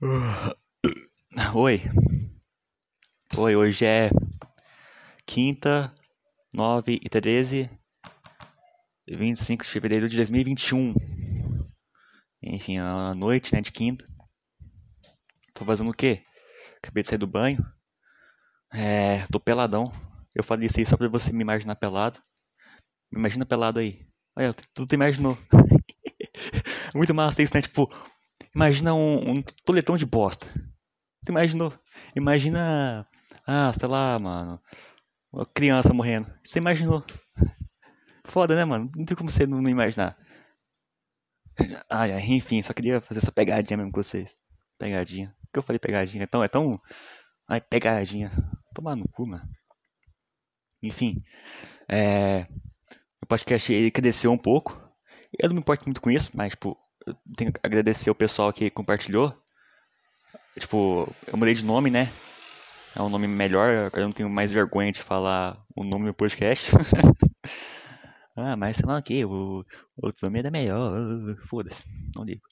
Oi. Oi, hoje é quinta, 9 e 13, 25 de fevereiro de 2021. Enfim, a noite, né, de quinta. Tô fazendo o quê? Acabei de sair do banho. É, tô peladão. Eu falei isso aí só pra você me imaginar pelado. Me imagina pelado aí. Olha, tu, tu imaginou. Muito massa isso, né? Tipo, imagina um, um toletão de bosta. Tu imaginou? Imagina. Ah, sei lá, mano. Uma criança morrendo. Você imaginou? Foda, né, mano? Não tem como você não, imaginar. Ai, ai, enfim, só queria fazer essa pegadinha mesmo com vocês. Pegadinha. Por que eu falei pegadinha? Então, é tão. Ai, pegadinha. Tomar no cu, mano. Enfim. É. O podcast ele cresceu um pouco. Eu não me importo muito com isso, mas, tipo, tenho que agradecer o pessoal que compartilhou. Tipo, eu mudei de nome, né? É um nome melhor, eu não tenho mais vergonha de falar o nome do podcast. ah, mas sei lá o que, o outro nome era melhor. Foda-se, não ligo.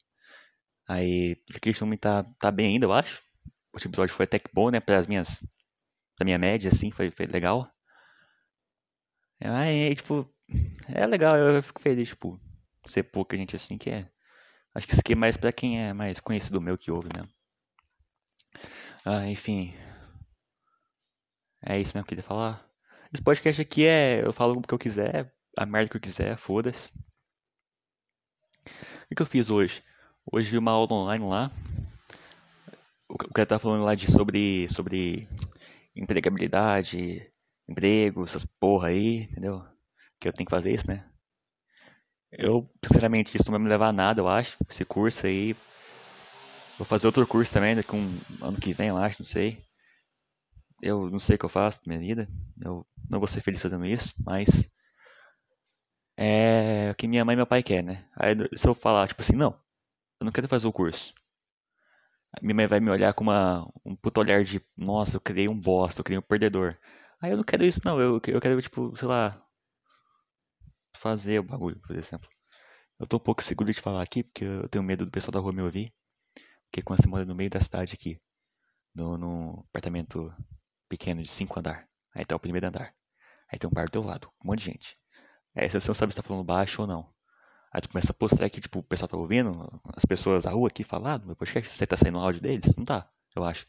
Aí, aquele nome tá, tá bem ainda, eu acho. O episódio foi até que bom, né? Para as minhas. Pra minha média, assim, foi, foi legal. Aí, tipo, é legal, eu fico feliz, tipo, ser pouca gente assim que é. Acho que isso aqui é mais pra quem é mais conhecido meu que ouve mesmo. Ah, enfim. É isso mesmo que eu queria falar. Esse podcast aqui é. Eu falo o que eu quiser, a merda que eu quiser, foda-se. O que eu fiz hoje? Hoje vi uma aula online lá. O cara tá falando lá de sobre. sobre empregabilidade, emprego, essas porra aí, entendeu? Que eu tenho que fazer isso, né? Eu, sinceramente, isso não vai me levar a nada, eu acho. Esse curso aí. Vou fazer outro curso também, daqui um ano que vem, eu acho, não sei. Eu não sei o que eu faço na minha vida. Eu não vou ser feliz fazendo isso, mas. É o que minha mãe e meu pai querem, né? Aí se eu falar, tipo assim, não, eu não quero fazer o curso. Minha mãe vai me olhar com uma, um puto olhar de, nossa, eu criei um bosta, eu criei um perdedor. Aí eu não quero isso, não. Eu, eu quero, tipo, sei lá, fazer o bagulho, por exemplo. Eu tô um pouco seguro de falar aqui, porque eu tenho medo do pessoal da rua me ouvir. Porque quando você mora no meio da cidade aqui, no, no apartamento pequeno de cinco andar, aí tá o primeiro andar. Aí tem um bar do teu lado, um monte de gente. Aí você não sabe se tá falando baixo ou não. Aí tu começa a postar aqui, tipo, o pessoal tá ouvindo, as pessoas da rua aqui falando, meu podcast, você tá saindo o áudio deles? Não tá, eu acho.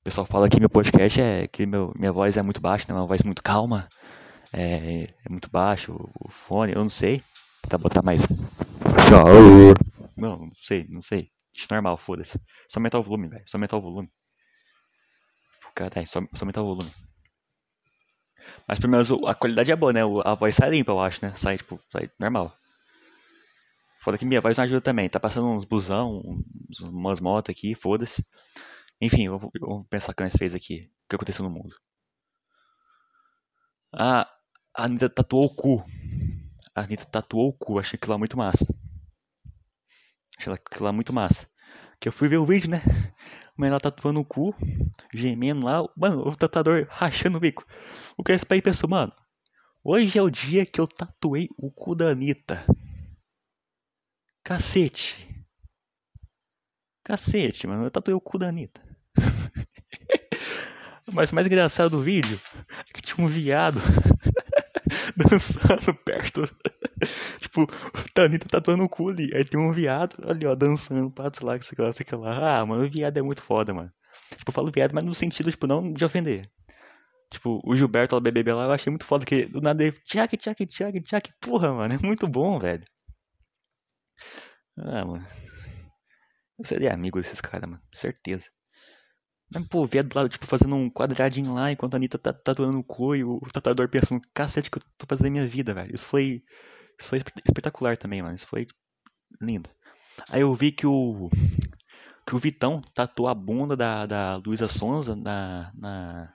O pessoal fala que meu podcast é que meu, minha voz é muito baixa, né? Uma voz muito calma, é, é muito baixo o fone, eu não sei. Tentar botar mais. Não, não sei, não sei. É normal, foda-se. Só aumentar o volume, velho. Só aumentar o volume. Caralho, só, só aumentar o volume. Mas pelo menos a qualidade é boa, né? A voz sai limpa, eu acho, né? Sai, tipo, sai normal. Foda que minha voz não ajuda também. Tá passando uns busão, uns, umas motos aqui, foda-se. Enfim, vamos pensar o que nós fez aqui. O que aconteceu no mundo. Ah, a Anitta tatuou o cu. A Anitta tatuou o cu. Achei aquilo lá muito massa. Achei aquilo lá muito massa. Que eu fui ver o vídeo, né? Mas ela tatuando o cu, gemendo lá. Mano, o tatuador rachando o bico. O que é esse pai pensou, mano? Hoje é o dia que eu tatuei o cu da Anitta. Cacete. Cacete, mano. Eu tatuei o cu da Anitta. Mas o mais engraçado do vídeo é que tinha um viado dançando perto. tipo, a Anitta tatuando o cu ali. Aí tem um viado ali, ó, dançando, pato lá, que sei lá, sei lá. Ah, mano, o viado é muito foda, mano. Tipo, eu falo viado, mas no sentido, tipo, não de ofender. Tipo, o Gilberto, o BBB lá, eu achei muito foda, que do nada ele, tchac, tchac, tchac, tchac, porra, mano, é muito bom, velho. Ah, mano. Eu seria amigo desses caras, mano, certeza. Mas, pô, viado do lado, tipo, fazendo um quadradinho lá, enquanto a Anitta tá tatuando o cu e o tatuador pensando, cacete que eu tô fazendo minha vida, velho. Isso foi. Isso foi espetacular também, mano. Isso foi lindo. Aí eu vi que o. Que o Vitão tatuou a bunda da, da Luísa Sonza na, na.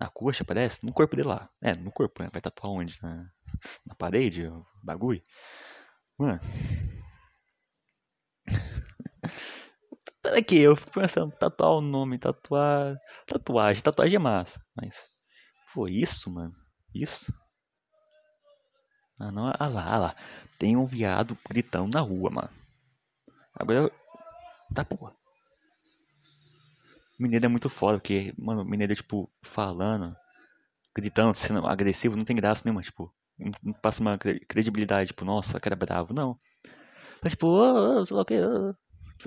Na coxa, parece? No corpo dele lá. É, no corpo, né? Vai tatuar onde? Na, na parede? Bagulho? Mano. Peraí que eu fico pensando, tatuar o nome, tatuar. Tatuagem, tatuagem é massa. Mas. Foi isso, mano? Isso? Ah não, ah lá, ah lá. Tem um viado gritando na rua, mano. Agora eu. Tá porra. Mineiro é muito foda, porque, mano, mineiro é, tipo, falando, gritando, sendo agressivo, não tem graça nenhuma, tipo, não passa uma credibilidade, tipo, nossa, cara é bravo, não. Mas, tipo, oh, oh, sei lá o que, oh.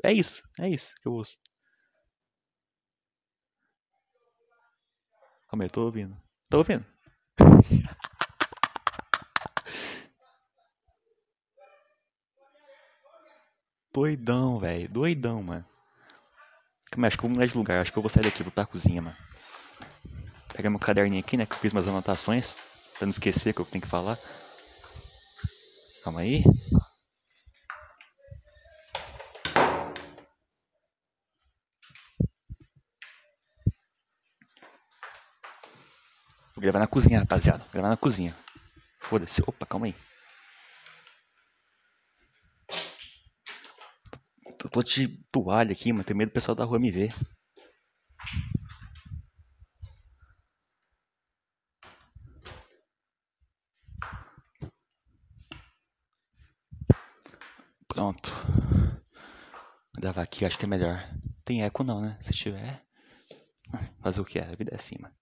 É isso, é isso que eu ouço. Calma aí, tô ouvindo. Tô ouvindo. Doidão, velho. Doidão, mano. Mas acho que eu vou mudar de lugar. Acho que eu vou sair daqui, vou pra cozinha, mano. Pegar meu caderninho aqui, né? Que eu fiz umas anotações. Pra não esquecer que eu tenho que falar. Calma aí. Gravar na cozinha, rapaziada. Vou gravar na cozinha. Foda-se. Opa, calma aí. Eu tô de toalha aqui, mano. Tenho medo do pessoal da rua me ver. Pronto. Vou gravar aqui, acho que é melhor. Tem eco não, né? Se tiver. Fazer o que é? A vida é mano.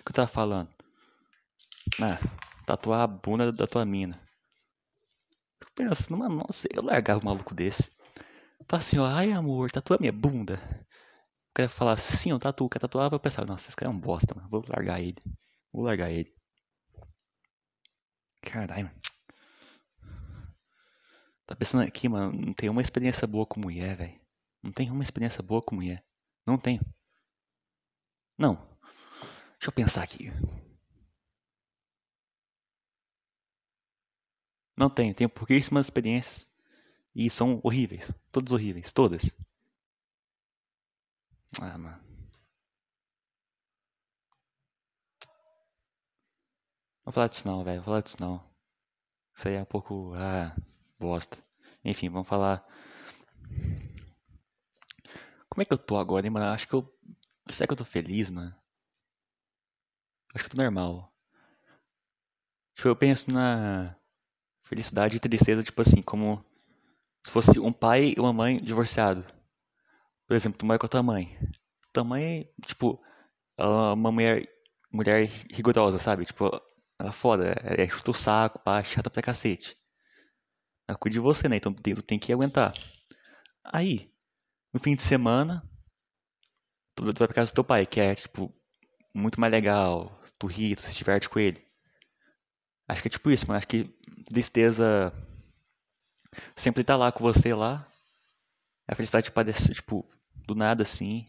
O que eu tava falando? Ah, tatuar a bunda da tua mina. Fico pensando, mano, nossa, eu largava um maluco desse. Fala assim, ó, ai amor, tatua minha bunda. O cara fala assim, ó, tatua, quer tatuar, eu pensar, nossa, esse cara é um bosta, mano. Vou largar ele. Vou largar ele. Caralho, mano. Tá pensando aqui, mano, não tem uma experiência boa com mulher, velho. Não tem uma experiência boa com mulher. Não tenho. Não. Deixa eu pensar aqui. Não tenho. Tenho pouquíssimas experiências. E são horríveis. Todas horríveis. Todas. Ah, mano. Vou falar disso não, velho. Vou falar disso não. Isso aí é um pouco. Ah, bosta. Enfim, vamos falar. Como é que eu tô agora, hein, mano? Acho que eu. Será que eu tô feliz, mano? Acho que eu tô normal. Tipo, eu penso na felicidade e tristeza, tipo assim, como se fosse um pai e uma mãe divorciado. Por exemplo, tu mora com a tua mãe. Tua mãe, tipo, ela é uma mulher, mulher rigorosa, sabe? Tipo, ela é foda, é, é chuta o saco, pá, chata pra cacete. Ela cuida de você, né? Então tu tem, tu tem que aguentar. Aí, no fim de semana, tu, tu vai pra casa do teu pai, que é, tipo, muito mais legal. Tu ri, tu se diverte com ele. Acho que é tipo isso, mas acho que tristeza sempre tá lá com você lá. A felicidade parece, tipo, do nada assim.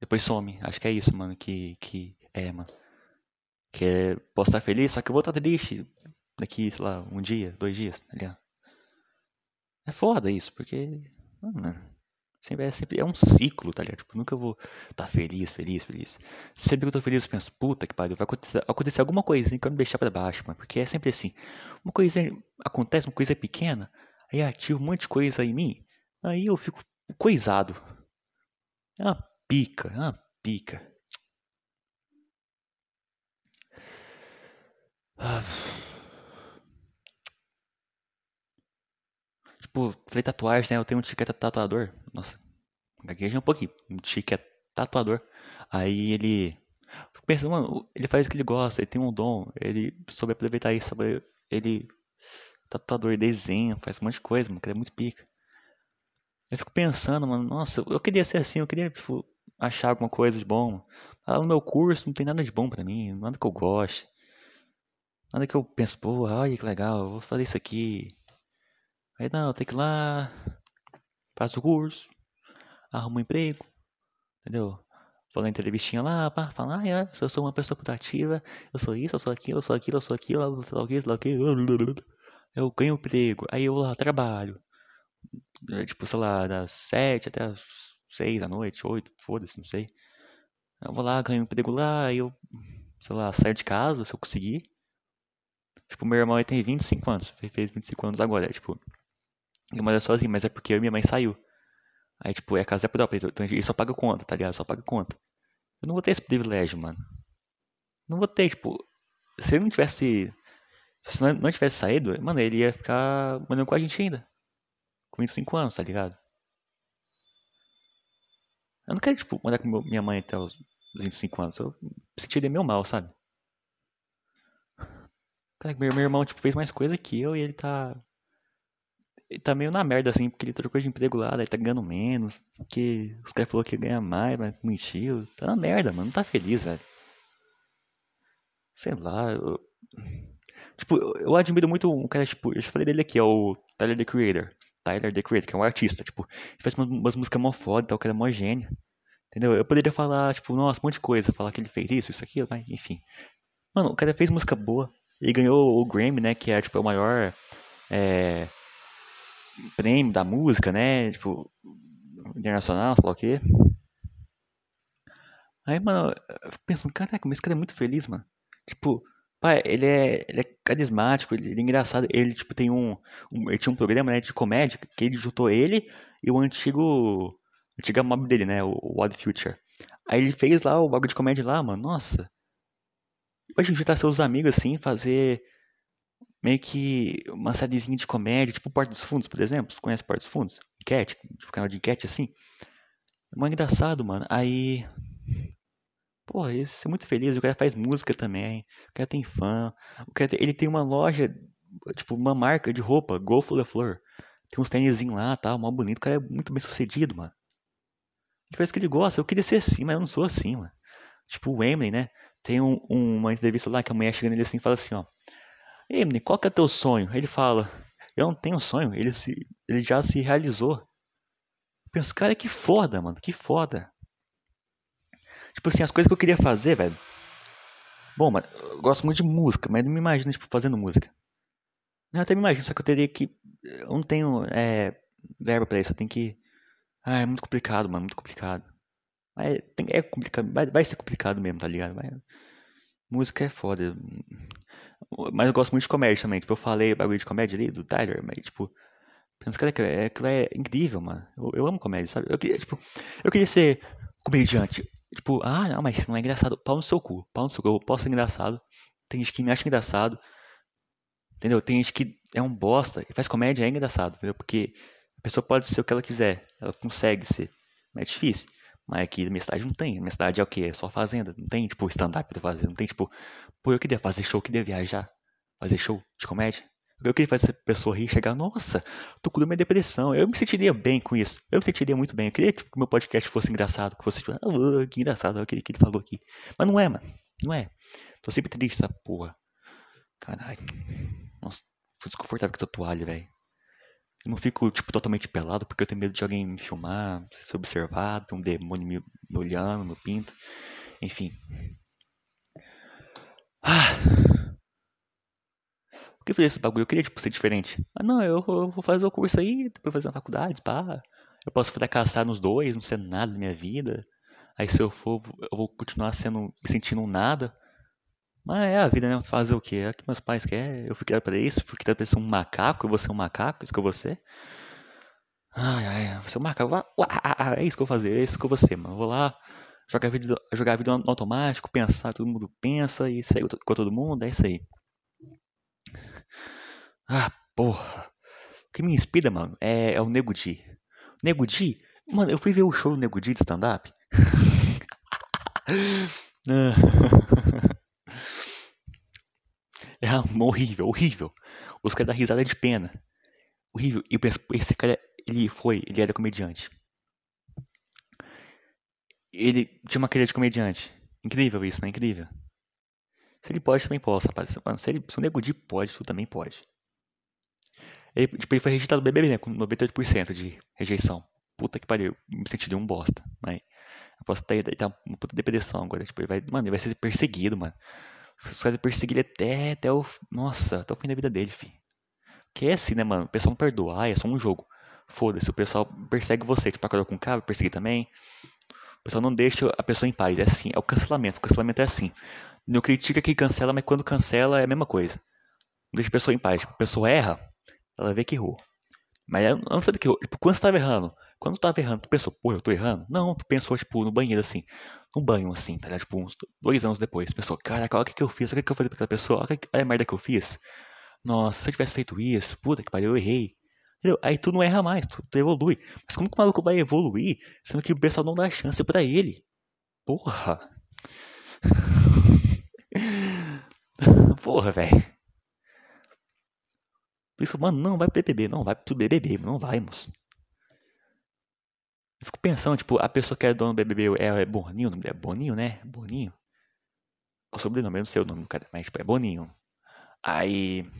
Depois some. Acho que é isso, mano, que, que é, mano. Que é, posso estar feliz, só que eu vou estar triste daqui, sei lá, um dia, dois dias, tá ligado? É foda isso, porque. Mano, Sempre é, sempre é um ciclo, tá ligado? Tipo, nunca vou tá feliz, feliz, feliz. Sempre que eu tô feliz, eu penso, puta que pariu, vai acontecer, acontecer alguma coisinha que vai me deixar pra baixo, mano. Porque é sempre assim. Uma coisa acontece, uma coisa pequena, aí ativa um monte de coisa em mim, aí eu fico coisado. É uma pica, é uma pica. Ah. Tipo, falei tatuagem, né? Eu tenho um é tatuador. Nossa, gaguejei um pouquinho. Um tio que é tatuador. Aí ele. Pensa, mano, ele faz o que ele gosta, ele tem um dom, ele soube aproveitar isso, sobre ele. Tatuador, desenha, faz um monte de coisa, mano, que é muito pica. Eu fico pensando, mano, nossa, eu queria ser assim, eu queria, tipo, achar alguma coisa de bom. Lá no meu curso não tem nada de bom pra mim, nada que eu goste. Nada que eu penso, pô, ai que legal, eu vou fazer isso aqui. Aí não, tem que ir lá, faço o curso, arrumo um emprego, entendeu? Vou entrevistinha lá, pá, fala, ah, é, eu sou uma pessoa putativa, eu sou isso, eu sou aquilo, eu sou aquilo, eu sou aquilo, eu sou aquilo, eu sou aquilo, eu ganho emprego, aí eu lá trabalho, é, tipo, sei lá, das sete até as seis da noite, oito, foda-se, não sei. Eu vou lá, ganho emprego lá, aí eu, sei lá, saio de casa, se eu conseguir. Tipo, meu irmão ele tem 25 anos, fez 25 anos agora, é, tipo, eu moro sozinho, mas é porque eu e minha mãe saiu. Aí, tipo, é casa própria, então ele só paga conta, tá ligado? Só paga conta. Eu não vou ter esse privilégio, mano. Não vou ter, tipo, se ele não tivesse. Se não, não tivesse saído, mano, ele ia ficar morando com a gente ainda. Com 25 anos, tá ligado? Eu não quero, tipo, mandar com minha mãe até os 25 anos. Eu sentiria meio mal, sabe? Cara, meu, meu irmão, tipo, fez mais coisa que eu e ele tá. Ele tá meio na merda, assim, porque ele trocou de emprego lá, daí tá ganhando menos. Porque os caras falaram que ia ganhar mais, mas mentiu. Tá na merda, mano. Não tá feliz, velho. Sei lá, eu... Tipo, eu admiro muito um cara, tipo, eu já falei dele aqui, é o Tyler, The Creator. Tyler, The Creator, que é um artista, tipo, ele faz umas, umas músicas mó foda, tal, que é mó gênio. Entendeu? Eu poderia falar, tipo, nossa, um monte de coisa, falar que ele fez isso, isso, aquilo, mas enfim. Mano, o cara fez música boa. Ele ganhou o Grammy, né, que é, tipo, o maior é, prêmio da música, né, tipo, internacional, sei lá o quê. Aí, mano, eu fico pensando, caraca, mas esse cara é muito feliz, mano. Tipo, pai, ele é, ele é carismático, ele, ele, é engraçado. Ele, tipo, tem um, um, Ele tinha um programa, né, de comédia, que ele juntou ele e o antigo. Antiga mob dele, né, o, o Odd Future. Aí ele fez lá o bagulho de comédia lá, mano, nossa. Hoje juntar seus amigos assim, fazer meio que uma sériezinha de comédia, tipo Porta dos Fundos, por exemplo. Conhece Porta dos Fundos? Enquete, tipo canal de enquete assim. É muito engraçado, mano. Aí Pô, esse é muito feliz. O cara faz música também. O cara tem fã. O cara tem, ele tem uma loja, tipo, uma marca de roupa, Go the Floor. Tem uns tênisinhos lá, tal, mal bonito. O cara é muito bem sucedido, mano. Ele faz o que ele gosta. Eu queria ser assim, mas eu não sou assim, mano. Tipo, o Eminem, né? Tem um, uma entrevista lá que a mulher chega nele assim e fala assim, ó. Eminem, qual que é teu sonho? Ele fala, eu não tenho sonho. Ele, se, ele já se realizou. Eu penso, cara, que foda, mano. Que foda. Tipo assim, as coisas que eu queria fazer, velho. Bom, mano, eu gosto muito de música, mas não me imagino, tipo, fazendo música. Eu até me imagino, só que eu teria que. Eu não tenho é, verba pra isso, eu tenho que. Ah, é muito complicado, mano, muito complicado. Mas tem, é complicado, vai, vai ser complicado mesmo, tá ligado? Mas, música é foda. Mas eu gosto muito de comédia também. Tipo, eu falei bagulho de comédia ali do Tyler, mas tipo. Penso, cara, é, aquilo é incrível, mano. Eu, eu amo comédia, sabe? Eu queria, tipo, eu queria ser comediante. Tipo, ah, não, mas não é engraçado. Pau no seu cu. Pau no seu cu. Eu posso ser engraçado. Tem gente que me acha engraçado. Entendeu? Tem gente que é um bosta e faz comédia é engraçado, entendeu? Porque a pessoa pode ser o que ela quiser. Ela consegue ser. Mas é difícil. Mas aqui na minha cidade não tem. Na minha cidade é o quê? É só fazenda. Não tem, tipo, stand-up pra fazer. Não tem, tipo, pô, eu queria fazer show, eu queria viajar. Fazer show de comédia. Eu queria fazer essa pessoa rir e chegar, nossa, tô curando minha depressão. Eu me sentiria bem com isso. Eu me sentiria muito bem. Eu queria tipo, que meu podcast fosse engraçado, que fosse tipo, ah, que engraçado, aquele que ele falou aqui. Mas não é, mano. Não é. Tô sempre triste essa porra. Caralho. Nossa, tô desconfortável com essa toalha, velho. Eu não fico, tipo, totalmente pelado porque eu tenho medo de alguém me filmar, ser observado, um demônio me, olhando no pinto. Enfim. Ah que fazer esse bagulho? Eu queria, tipo, ser diferente. Ah, não, eu, eu vou fazer o curso aí, depois fazer uma faculdade, pá. Eu posso fracassar nos dois, não ser nada na minha vida. Aí se eu for, eu vou continuar sendo, me sentindo nada. Mas é a vida, né? Fazer o quê? É o que meus pais querem. Eu fui criado pra isso, fui criado pra ser um macaco, eu vou ser um macaco, isso que eu vou ser. Ai, ai, vou ser um macaco. É isso que eu vou fazer, é isso que eu vou ser, mano. Eu vou lá, jogar a vida, jogar a vida no automático, pensar, todo mundo pensa e segue com todo mundo, é isso aí. Ah, porra. O que me inspira, mano, é, é o Nego Di. Nego Di, mano, eu fui ver o show do Nego Di de stand-up. é horrível, horrível. Os caras dão risada de pena. Horrível. E esse cara, ele foi, ele era comediante. Ele tinha uma carreira de comediante. Incrível isso, né? Incrível. Se ele pode, também posso, rapaz. Se, ele, se o Nego Di pode, tu também pode. Ele, tipo, ele foi rejeitado do BBB, né? Com 98% de rejeição. Puta que pariu. Me senti de um bosta. Mas eu posso ter, ter uma puta depressão agora. Tipo, ele vai, mano, ele vai ser perseguido, mano. Os caras perseguem ele até, até o. Nossa, até o fim da vida dele. Que é assim, né, mano? O pessoal não perdoa, é só um jogo. Foda-se, o pessoal persegue você. Tipo, acordou com o cara, perseguir também. O pessoal não deixa a pessoa em paz. É assim, é o cancelamento. O cancelamento é assim. Não critica quem cancela, mas quando cancela é a mesma coisa. Não deixa a pessoa em paz. Tipo, a pessoa erra, ela vê que errou. Mas ela não sabe que errou. Tipo, quando você estava errando, quando tu estava errando, tu pensou, pô, eu tô errando? Não, tu pensou, tipo, no banheiro assim. No banho, assim, tá ligado? Tipo, uns dois anos depois. Pensou, caraca, olha o que, que eu fiz, olha o que, que eu falei pra aquela pessoa, olha, olha a merda que eu fiz. Nossa, se eu tivesse feito isso, puta que pariu, eu errei. Entendeu? Aí tu não erra mais, tu, tu, evolui. Mas como que o maluco vai evoluir sendo que o pessoal não dá chance para ele? Porra! Porra, velho. Isso, mano, não vai pro BBB, não vai pro BBB, não vai, moço. Eu fico pensando, tipo, a pessoa que é dono do BBB é, é Boninho, é Boninho, né? Boninho. O sobrenome, eu não sei o nome do cara, mas tipo, é Boninho. Aí.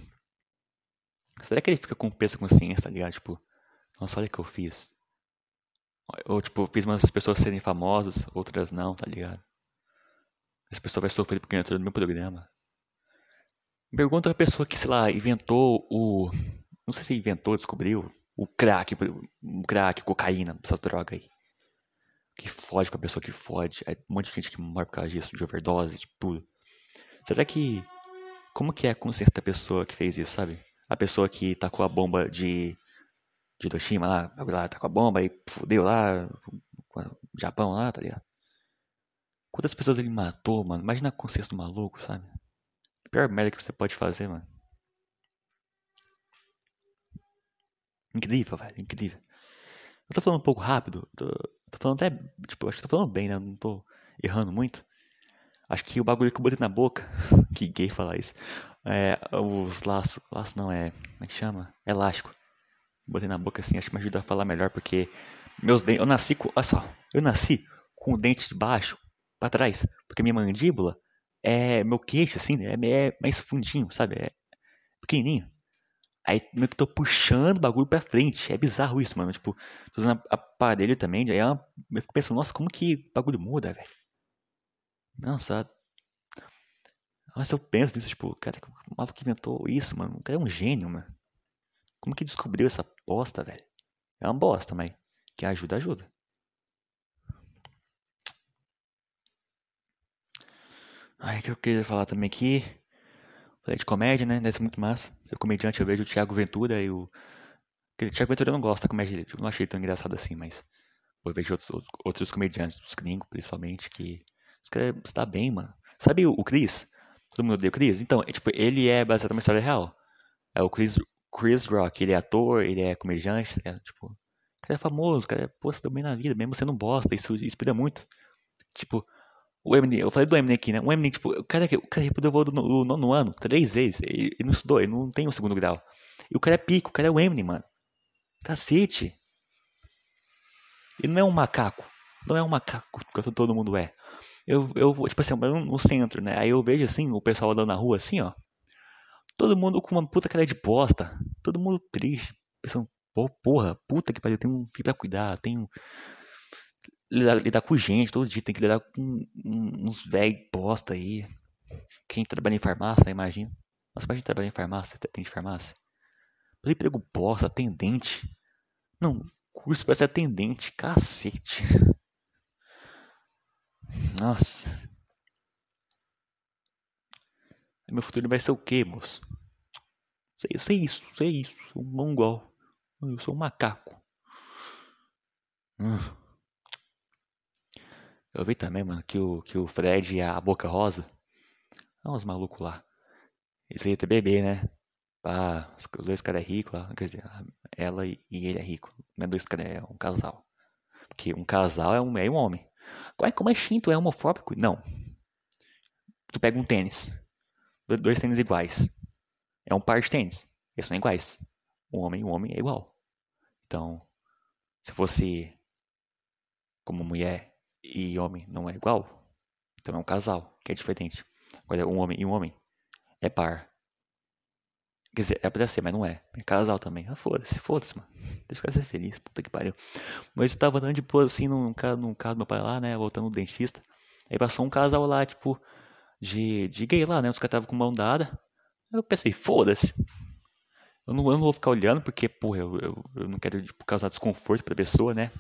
Será que ele fica com peso consciência, tá ligado? Tipo, nossa, olha o que eu fiz. Ou, tipo, fiz umas pessoas serem famosas, outras não, tá ligado? Essa pessoa vai sofrer porque entrou no meu programa. Pergunta a pessoa que, sei lá, inventou o. Não sei se inventou, descobriu o crack, o crack, cocaína, essas drogas aí. Que fode com a pessoa que fode. É um monte de gente que morre por causa disso, de overdose, de tudo. Será que. Como que é a consciência da pessoa que fez isso, sabe? A pessoa que tacou a bomba de. De Hiroshima lá, lá, tacou a bomba e fudeu lá, Japão lá, tá ligado? Quantas pessoas ele matou, mano? Imagina a consciência do maluco, sabe? A pior merda que você pode fazer, mano. Incrível, velho, incrível. Eu tô falando um pouco rápido, tô, tô falando até, tipo, acho que tô falando bem, né? Não tô errando muito. Acho que o bagulho que eu botei na boca, que gay falar isso, é os laços, laço não é, como é que chama? Elástico. Botei na boca assim, acho que me ajuda a falar melhor, porque meus dentes, eu nasci com, olha só, eu nasci com o dente de baixo para trás, porque minha mandíbula é meu queixo, assim, é, é mais fundinho, sabe? É pequenininho. Aí meio que tô puxando o bagulho pra frente. É bizarro isso, mano. Tipo, tô usando aparelho também. Aí é eu fico pensando, nossa, como que bagulho muda, velho? Nossa. Nossa, eu penso nisso, tipo, cara, o maluco que inventou isso, mano. O cara é um gênio, mano. Como que descobriu essa bosta, velho? É uma bosta, mas que ajuda, ajuda. Ai, que eu queria falar também aqui. Falei de comédia, né? Deve ser muito massa. O comediante eu vejo o Thiago Ventura e o. O Thiago Ventura eu não gosto da comédia dele. Eu não achei tão engraçado assim, mas. Eu vejo outros, outros comediantes, os gringos principalmente, que. Os caras está bem, mano. Sabe o, o Chris? Todo mundo odeia o Chris? Então, é, tipo, ele é baseado numa história real. É o Chris, Chris Rock. Ele é ator, ele é comediante, é, tipo. O cara é famoso, o cara é, pô, se deu bem na vida, mesmo sendo um bosta. Isso inspira muito. Tipo, o Eminem, eu falei do Eminem aqui, né? O Eminem, tipo, o cara, o cara reprovou no nono ano, três vezes. Ele, ele, não estudou, ele não tem o um segundo grau. E o cara é pico, o cara é o Eminem, mano. Cacete. Ele não é um macaco. Não é um macaco, que todo mundo é. Eu, eu tipo assim, no centro, né? Aí eu vejo assim, o pessoal andando na rua assim, ó. Todo mundo com uma puta cara de bosta. Todo mundo triste. Pensando, porra, puta que pariu, tem um filho pra cuidar, tem um lidar, lidar com gente todo dia, tem que lidar com uns velhos bosta aí. Quem trabalha em farmácia, imagina. Nossa, imagina trabalhar em farmácia, tem de farmácia. Mas emprego bosta, atendente. Não, curso para ser atendente, cacete. Nossa. Meu futuro vai ser o quê, moço? Sei, sei isso, sei isso. Sou um mongol. Eu sou um macaco. Hum. Eu vi também, mano, que o, que o Fred e a Boca Rosa. São uns malucos lá. Eles iam ter bebê, né? Pá, os dois caras é rico lá. Quer dizer, ela e ele é rico. Não é dois caras, é um casal. Porque um casal é um, é um homem. Como é xinto? É homofóbico? Não. Tu pega um tênis. Dois tênis iguais. É um par de tênis. Eles são iguais. Um homem e um homem é igual. Então, se fosse como mulher e homem não é igual, então é um casal, que é diferente. Agora, um homem e um homem é par. Quer dizer, é pra ser, mas não é. É casal também. Ah, foda-se, foda-se, mano. Deixa o cara ser feliz, puta que pariu. Mas eu tava andando de boa assim num carro, num carro do meu pai lá, né? Voltando no dentista. Aí passou um casal lá, tipo, de, de gay lá, né? Os caras estavam com mão dada. Eu pensei, foda-se. Eu não, eu não vou ficar olhando, porque, porra, eu, eu, eu não quero tipo, causar desconforto pra pessoa, né?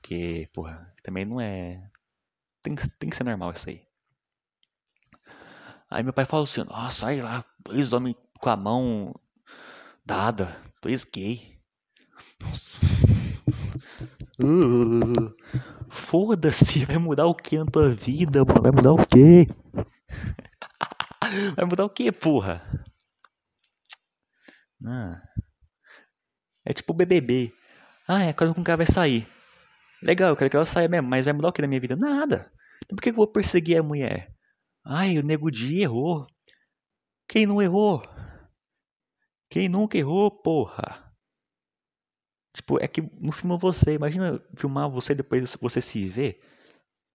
Porque, porra, também não é. Tem, tem que ser normal isso aí. Aí meu pai falou assim: Nossa, sai lá, dois homens com a mão dada, dois gay. Nossa. Uh, Foda-se, vai mudar o que na tua vida, mano? Vai mudar o quê? vai mudar o quê, porra? Ah. É tipo BBB. Ah, é quando um cara vai sair. Legal, eu quero que ela saia mesmo, mas vai mudar o que na minha vida? Nada. Então por que eu vou perseguir a mulher? Ai, o nego dia errou. Quem não errou? Quem nunca errou, porra? Tipo, é que no filme você, imagina filmar você depois você se ver.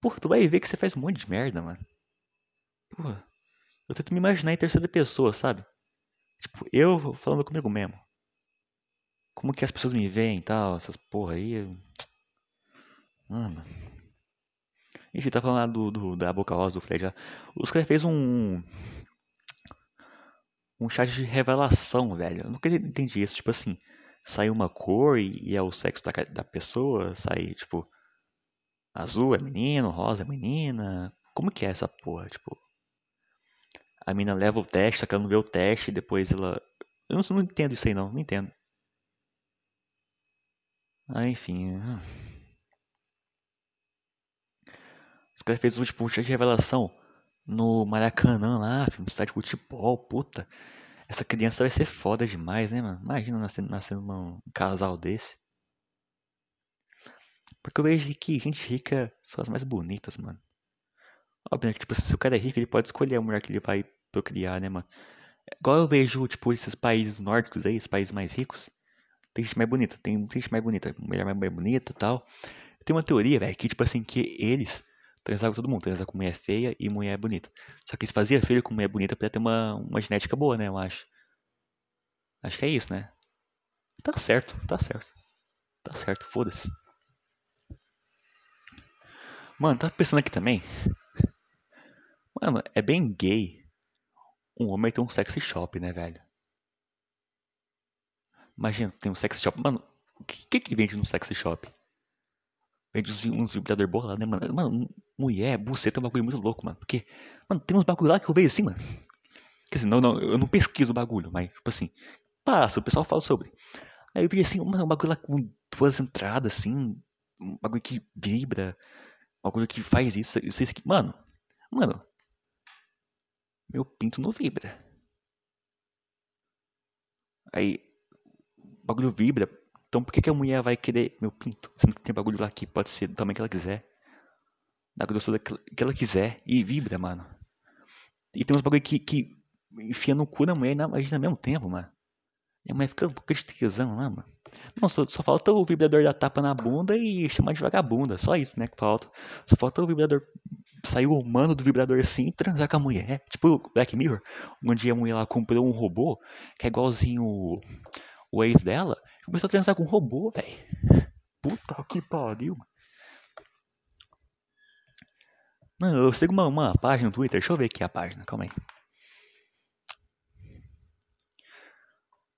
Porra, tu vai ver que você faz um monte de merda, mano. Porra. Eu tento me imaginar em terceira pessoa, sabe? Tipo, eu falando comigo mesmo. Como que as pessoas me veem e tal, essas porra aí. Ah, mano. Enfim, tá falando lá do, do, da Boca Rosa, do Fred lá. Os caras fez um. Um chat de revelação, velho. Eu nunca entendi isso. Tipo assim, sai uma cor e, e é o sexo da, da pessoa, sai, tipo. Azul é menino, rosa é menina. Como que é essa porra? Tipo, a mina leva o teste, só que ela não vê o teste, e depois ela. Eu não, não entendo isso aí não, não entendo. Ah, enfim. Os caras fez um tipo, um de revelação no Maracanã lá, no estádio de futebol, puta. Essa criança vai ser foda demais, né, mano? Imagina nascendo, nascendo um casal desse. Porque eu vejo que gente rica são as mais bonitas, mano. Óbvio, tipo, se o cara é rico, ele pode escolher a mulher que ele vai procriar, né, mano? Igual eu vejo, tipo, esses países nórdicos aí, esses países mais ricos. Tem gente mais bonita, tem gente mais bonita, mulher mais bonita e tal. Tem uma teoria, velho, que, tipo assim, que eles transavam com todo mundo, transavam com mulher feia e mulher bonita. Só que eles faziam filho com mulher bonita pra ter uma, uma genética boa, né, eu acho. Acho que é isso, né? Tá certo, tá certo. Tá certo, foda-se. Mano, tá pensando aqui também. Mano, é bem gay um homem ter um sexy shop, né, velho? Imagina, tem um sexy shop. Mano, o que, que, que vende no sexy shop? Vende uns, vibrador bolados, né, mano? Mano, mulher, buceta é um bagulho muito louco, mano. Porque, mano, tem uns bagulho lá que eu vejo assim, mano. Quer dizer, não, não, eu não pesquiso o bagulho, mas, tipo assim, passa, o pessoal fala sobre. Aí eu vi assim, mano, um bagulho lá com duas entradas, assim, um bagulho que vibra, um bagulho que faz isso, isso, isso aqui. Mano, mano, meu pinto não vibra. Aí, o bagulho vibra. Então por que, que a mulher vai querer meu pinto? Sendo que tem bagulho lá que pode ser do tamanho que ela quiser. Da grossura que ela quiser. E vibra, mano. E tem uns bagulho que, que enfia no cu da mulher e na vagina ao mesmo tempo, mano. E a mulher fica louca de tesão lá, mano. Não, só, só, falta o vibrador da tapa na bunda e chamar de vagabunda. Só isso, né, que falta. Só falta o vibrador sair o humano do vibrador assim e transar com a mulher. Tipo Black Mirror. Dia a mulher lá comprou um robô que é igualzinho o, o ex dela. Começou a transar com um robô, velho. Puta que pariu, mano. Não, eu sigo uma, uma página no Twitter. Deixa eu ver aqui a página, calma aí.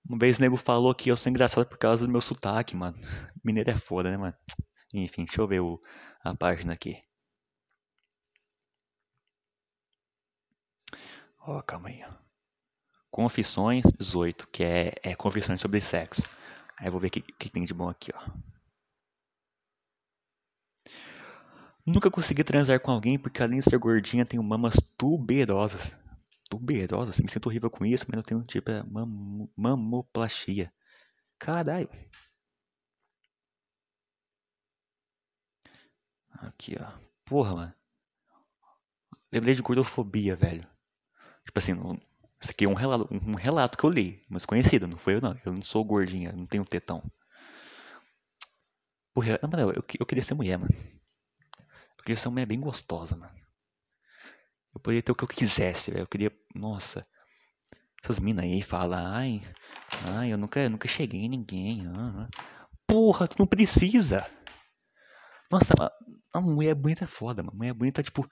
Uma vez o nego falou que eu sou engraçado por causa do meu sotaque, mano. Mineiro é foda, né, mano? Enfim, deixa eu ver o, a página aqui. Ó, oh, calma aí. Confissões 18, que é, é confissões sobre sexo. Aí eu vou ver o que, que tem de bom aqui, ó. Nunca consegui transar com alguém porque além de ser gordinha tenho mamas tuberosas. Tuberosas? Me sinto horrível com isso, mas não tenho tipo é mam mamoplastia. Caralho. Aqui, ó. Porra, mano. Lembrei de gordofobia, velho. Tipo assim, isso aqui é um relato, um relato que eu li, mas conhecido, não foi eu não. Eu não sou gordinha, não tenho tetão. Porra, mano, eu, eu queria ser mulher, mano. Eu queria ser uma mulher bem gostosa, mano. Eu poderia ter o que eu quisesse, velho. Eu queria. Nossa. Essas minas aí falam, ai. Ai, eu nunca, nunca cheguei em ninguém. Ah, porra, tu não precisa. Nossa, a mulher bonita é foda, mano. A mulher bonita, tipo.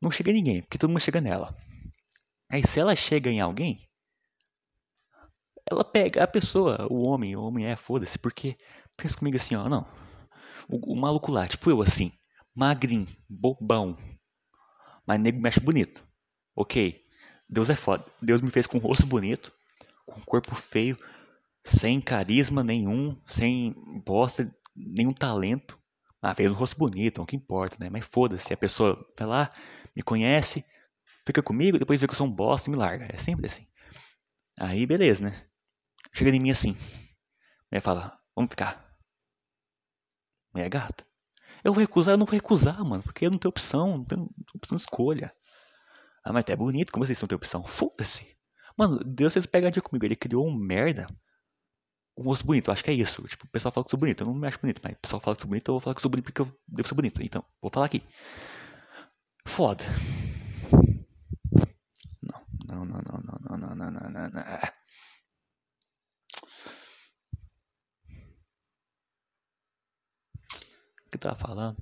Não chega em ninguém, porque todo mundo chega nela. Aí se ela chega em alguém, ela pega a pessoa, o homem, o homem é, foda-se, porque pensa comigo assim, ó, não. O, o, maluco lá, tipo eu assim, magrinho, bobão, mas nego mexe bonito. Ok, Deus é foda. Deus me fez com um rosto bonito, com um corpo feio, sem carisma nenhum, sem bosta, nenhum talento. Ah, fez um rosto bonito, é o que importa, né? Mas foda-se, a pessoa vai lá, me conhece, fica comigo, depois vê que eu sou um bosta e me larga. É sempre assim. Aí, beleza, né? Chega em mim assim. Aí fala, vamos ficar. É gata. Eu vou recusar, eu não vou recusar, mano, porque eu não tenho opção, não tenho opção de escolha. Ah, mas é bonito, como vocês não têm opção? Foda-se. Mano, Deus fez pegadinha comigo, ele criou um merda. Um rosto bonito, acho que é isso. Tipo, o pessoal fala que sou bonito, eu não me acho bonito, mas o pessoal fala que sou bonito, eu vou falar que sou bonito porque eu devo ser bonito. Então, vou falar aqui. Foda. Não, não, não, não, não, não, não, não, não. O que tava falando?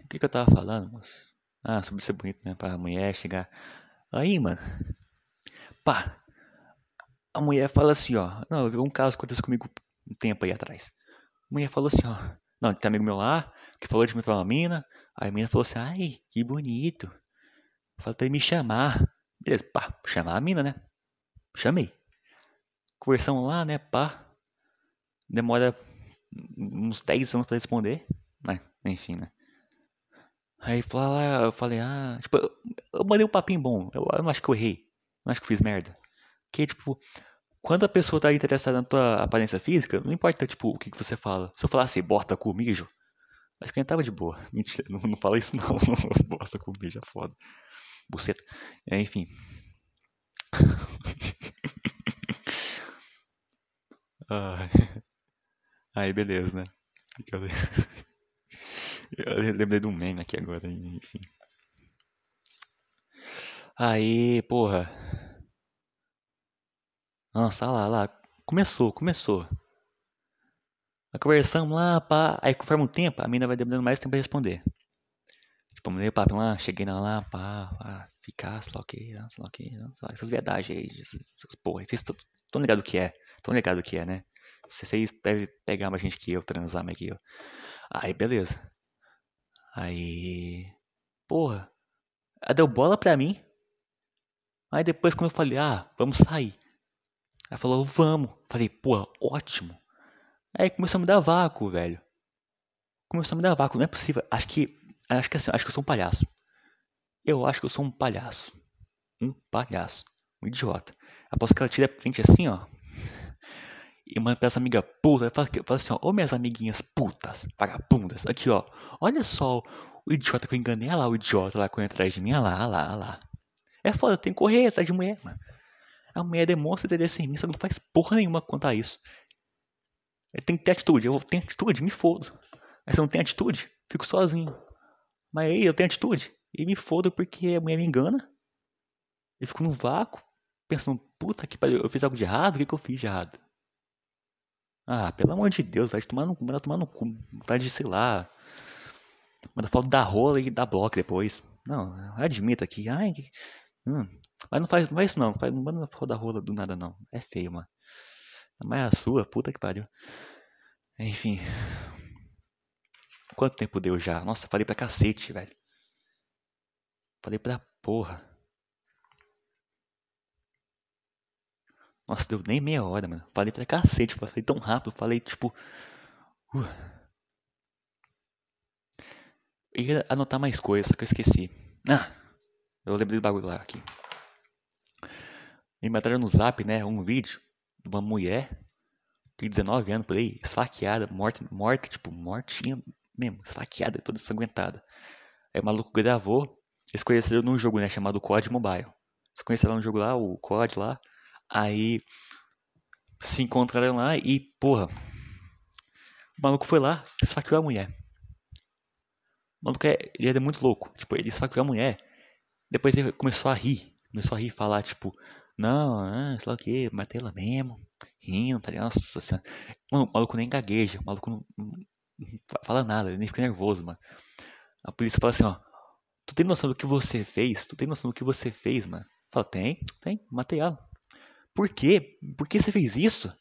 O que, que eu tava falando, moço? Ah, sobre ser bonito, né? Pra mulher chegar. Aí, mano. Pá. A mulher fala assim, ó. Não, eu vi um caso que aconteceu comigo um tempo aí atrás. A mulher falou assim, ó. Não, tem amigo meu lá que falou de mim pra uma mina. Aí a menina falou assim, ai, que bonito. Falei pra ele me chamar. Beleza, pá, chamar a mina, né? Chamei. Conversamos lá, né, pá. Demora uns 10 anos pra responder. Mas, enfim, né? Aí fala, eu falei, ah, tipo, eu mandei um papinho bom. Eu, eu não acho que eu errei. Não acho que eu fiz merda. Que, tipo, quando a pessoa tá interessada na tua aparência física, não importa, tipo, o que, que você fala. Se eu falasse bota com mijo, acho que a gente tava de boa. Mentira, não, não fala isso não. bosta com mijo é foda. Buceta. É, enfim. Aí, beleza, né? Eu lembrei de um meme aqui agora, enfim. Aí, porra. Nossa, lá, lá. Começou, começou. Conversamos lá, pá. Aí conforme o tempo, a mina vai demorando mais tempo pra responder. Tipo, mandei o papo lá, cheguei lá, lá pá, pá, ficar, sei lá o que, sei lá o que, essas viadagens aí, essas porra. Vocês estão ligados o que é? Estão ligados o que é, né? Vocês devem pegar mais gente que eu, transar mais que eu. Aí, beleza. Aí. Porra. Ela deu bola pra mim. Aí depois quando eu falei, ah, vamos sair. Ela falou, vamos. Falei, porra, ótimo. Aí começou a me dar vácuo, velho. Começou a me dar vácuo, não é possível. Acho que. Acho que assim, acho que eu sou um palhaço. Eu acho que eu sou um palhaço. Um palhaço. Um idiota. Após que ela tira a frente assim, ó. E manda pra essa amiga puta. Fala, fala assim, ó. Ô minhas amiguinhas putas, vagabundas. Aqui, ó. Olha só o idiota que eu enganei. Olha lá o idiota lá correndo atrás de mim. Olha lá, olha lá, olha lá. É foda, tem que correr atrás de mulher, mano. A mulher demonstra interesse em mim, só não faz porra nenhuma quanto a isso. Tenho que ter atitude. Eu tenho atitude, me fodo. Mas se eu não tenho atitude, fico sozinho. Mas aí eu tenho atitude. E me fodo porque a mulher me engana. Eu fico no vácuo, pensando, puta que pariu, eu fiz algo de errado? O que, que eu fiz de errado? Ah, pelo amor de Deus, vai tomar no, manda tomar no cu. Vontade de, sei lá. Manda foto da rola e da bloco depois. Não, admita aqui. Ai, hum. Mas não faz, não faz isso não. Não manda foto da rola do nada não. É feio, mano. Mas a sua, puta que pariu. Enfim. Quanto tempo deu já? Nossa, falei pra cacete, velho. Falei pra porra. Nossa, deu nem meia hora, mano. Falei pra cacete, falei tão rápido, falei tipo. Uh. Ia anotar mais coisas, só que eu esqueci. Ah, eu lembrei do bagulho lá aqui. Me mataram no zap, né? Um vídeo de uma mulher de 19 anos por aí, esfaqueada, morta, morta, tipo, mortinha mesmo, esfaqueada, toda ensanguentada. Aí o maluco gravou, eles conheceram num jogo, né, chamado COD Mobile. Eles conheceram no jogo lá, o COD lá. Aí se encontraram lá e, porra, o maluco foi lá, esfaqueou a mulher. O maluco é, ele era muito louco. Tipo, ele esfaqueou a mulher. Depois ele começou a rir. Começou a rir falar, tipo, não, ah, sei lá o que, matei ela mesmo. Rindo, tá ligado? Nossa senhora. Mano, o maluco nem gagueja. O maluco não, fala nada, nem fica nervoso, mano. A polícia fala assim, ó. Tu tem noção do que você fez? Tu tem noção do que você fez, mano? Fala, tem, tem, matei ela. Por quê? Por que você fez isso?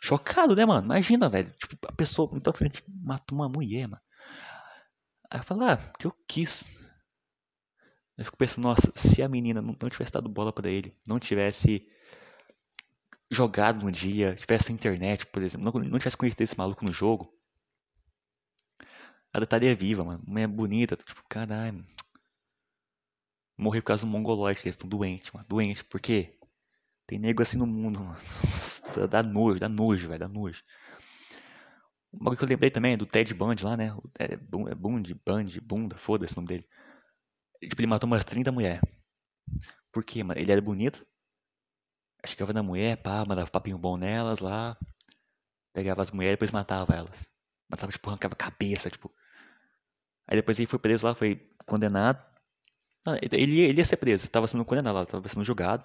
Chocado, né, mano? Imagina, velho. Tipo, a pessoa então frente matou uma mulher, mano. Aí eu falo, ah, que eu quis. Eu fico pensando, nossa, se a menina não, tivesse dado bola para ele, não tivesse jogado um dia, tivesse internet, por exemplo, não, não tivesse conhecido esse maluco no jogo, ela estaria viva, mano. Uma bonita, tipo, caralho. Morreu por causa do mongoloide, eles estão doente, mano. Doente, por quê? Tem nego assim no mundo, mano. Dá nojo, dá nojo, velho, dá nojo. Um bagulho que eu lembrei também é do Ted Bundy lá, né? É Bundy, Bundy, Bunda, foda-se o nome dele. Tipo, ele matou umas 30 mulheres. Por quê, mano? Ele era bonito. Chegava na mulher, pá, mandava papinho bom nelas lá. Pegava as mulheres e depois matava elas. Matava, tipo, arrancava cabeça, tipo. Aí depois ele foi preso lá, foi condenado. Ele, ele ia ser preso, tava sendo condenado lá, tava sendo julgado.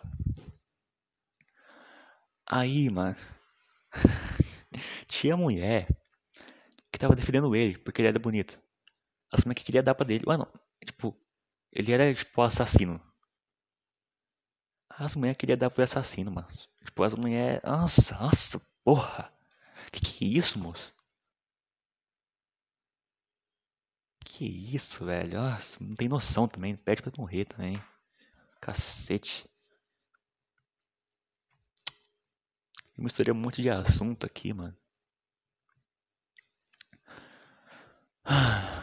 Aí, mano. tinha mulher que tava defendendo ele, porque ele era bonito. As mulheres que queria dar pra dele. Mano, tipo, ele era, tipo, assassino. As mulheres queriam dar pro assassino, mano. Tipo, as mulheres. Nossa, nossa, porra. Que que é isso, moço? Que isso, velho? Nossa, não tem noção também. Pede pra morrer também. Cacete. Eu misturei um monte de assunto aqui, mano.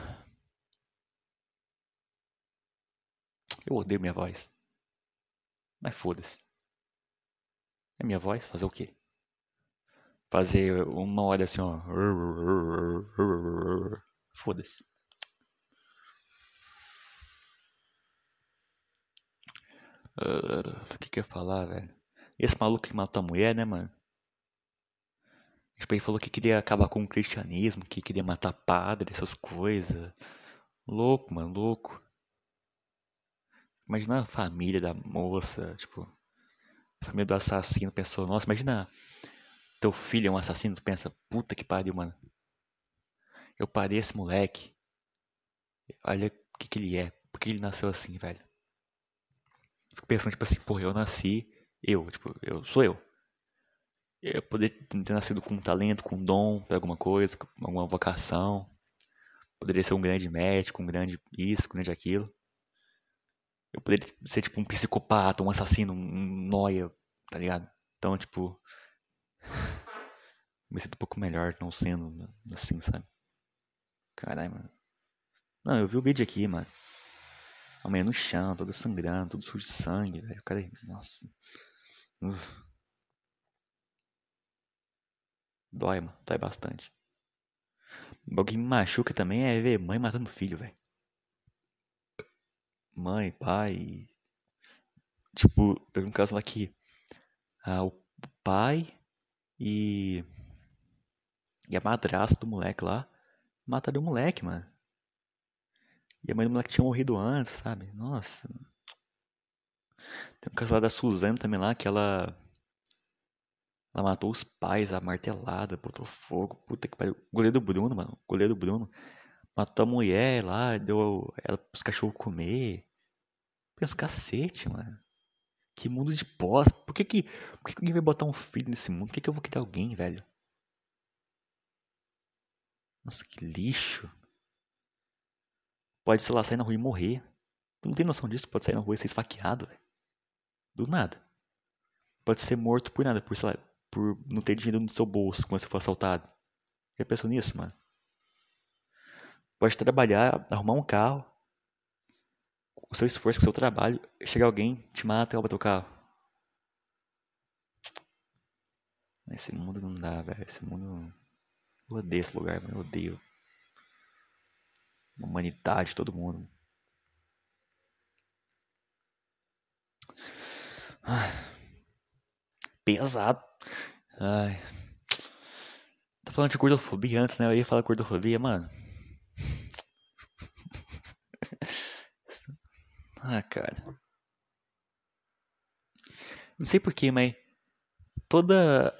Eu odeio minha voz. Mas foda-se. É minha voz? Fazer o quê? Fazer uma hora assim, ó. Foda-se. O que que eu ia falar, velho? Esse maluco que matou a mulher, né, mano? Tipo, ele falou que queria acabar com o cristianismo, que queria matar padre, essas coisas. Louco, mano, louco. Imagina a família da moça, tipo, a família do assassino pensou, nossa, imagina teu filho é um assassino, tu pensa, puta que pariu, mano. Eu parei esse moleque. Olha o que, que ele é, por que ele nasceu assim, velho. Fico pensando, tipo assim, porra, eu nasci, eu, tipo, eu sou eu. Eu poderia ter nascido com um talento, com um dom pra alguma coisa, alguma vocação. Poderia ser um grande médico, um grande isso, um grande aquilo. Eu poderia ser, tipo, um psicopata, um assassino, um noia, tá ligado? Então, tipo. Me sinto um pouco melhor não sendo assim, sabe? Caralho, mano. Não, eu vi o vídeo aqui, mano. A mulher no chão, toda sangrando, tudo sujo de sangue, velho. O cara. Nossa. Uf. Dói, mano. Dói bastante. O que me machuca também é ver mãe matando filho, velho mãe, pai. Tipo, teve um caso lá que ah, o pai e, e a madrasta do moleque lá mataram o moleque, mano. E a mãe do moleque tinha morrido antes, sabe? Nossa. Tem um caso lá da Suzana também lá, que ela. Ela matou os pais, a martelada, botou fogo. Puta que pariu. Goleiro Bruno, mano. Goleiro Bruno. Matou a mulher lá, deu ela pros cachorros comer. Pensa, cacete, mano. Que mundo de pós. Por que que, por que que alguém vai botar um filho nesse mundo? Por que que eu vou criar alguém, velho? Nossa, que lixo. Pode, sei lá, sair na rua e morrer. Tu não tem noção disso? Pode sair na rua e ser esfaqueado, velho. Do nada. Pode ser morto por nada, por, sei lá, por não ter dinheiro no seu bolso quando você for assaltado. Já pensou nisso, mano? Pode trabalhar, arrumar um carro, o seu esforço, o seu trabalho, chega alguém, te mata e rouba teu carro. Esse mundo não dá, velho. Esse mundo. Eu odeio esse lugar, mano. Eu odeio. Humanidade, todo mundo. Ai. Pesado. Ai. Tá falando de gordofobia antes, né? Eu ia falar gordofobia, mano. Ah, cara. Não sei porquê, mas toda.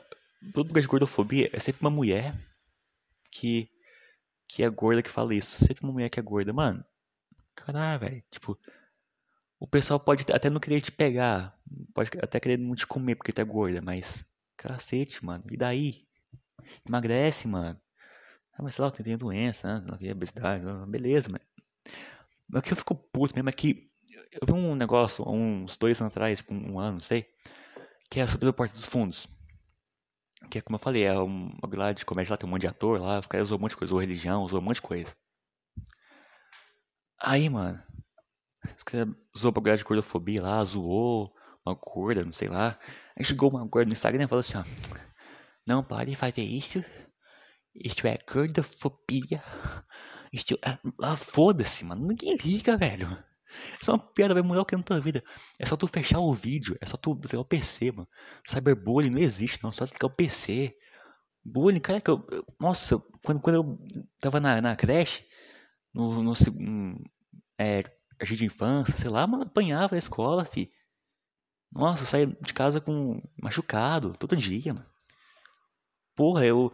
Todo lugar de gordofobia é sempre uma mulher que. que é gorda que fala isso. Sempre uma mulher que é gorda. Mano, caralho, velho. Tipo, o pessoal pode até não querer te pegar. Pode até querer não te comer porque tu é gorda, mas. Cacete, mano. E daí? Emagrece, mano. Ah, mas sei lá, eu tenho doença, né? Obesidade. Beleza, mano. Mas o que eu fico puto mesmo é que eu vi um negócio uns dois anos atrás, um ano, não sei, que é sobre o Porta dos Fundos. Que é como eu falei, é uma lá de comédia lá, tem um monte de ator lá, os caras usam um monte de coisa, usou religião, usou um monte de coisa. Aí, mano, os caras usou bagulho de gordofobia lá, zoou, uma gorda, não sei lá. Aí chegou uma gorda no Instagram e falou assim, ó. Não pode fazer isso. Isto é gordofobia. Isto é... Ah, foda-se, mano. Ninguém liga, velho. Isso é uma piada, vai mudar o que na tua vida. É só tu fechar o vídeo, é só tu desligar o PC, mano. Cyberbullying não existe, não. Só desligar o PC. Bullying, cara, que eu. Nossa, quando, quando eu tava na, na creche, no, no, é, jardim de infância, sei lá, mano, apanhava na escola, fi. Nossa, eu saía de casa com machucado todo dia, mano. Porra, eu.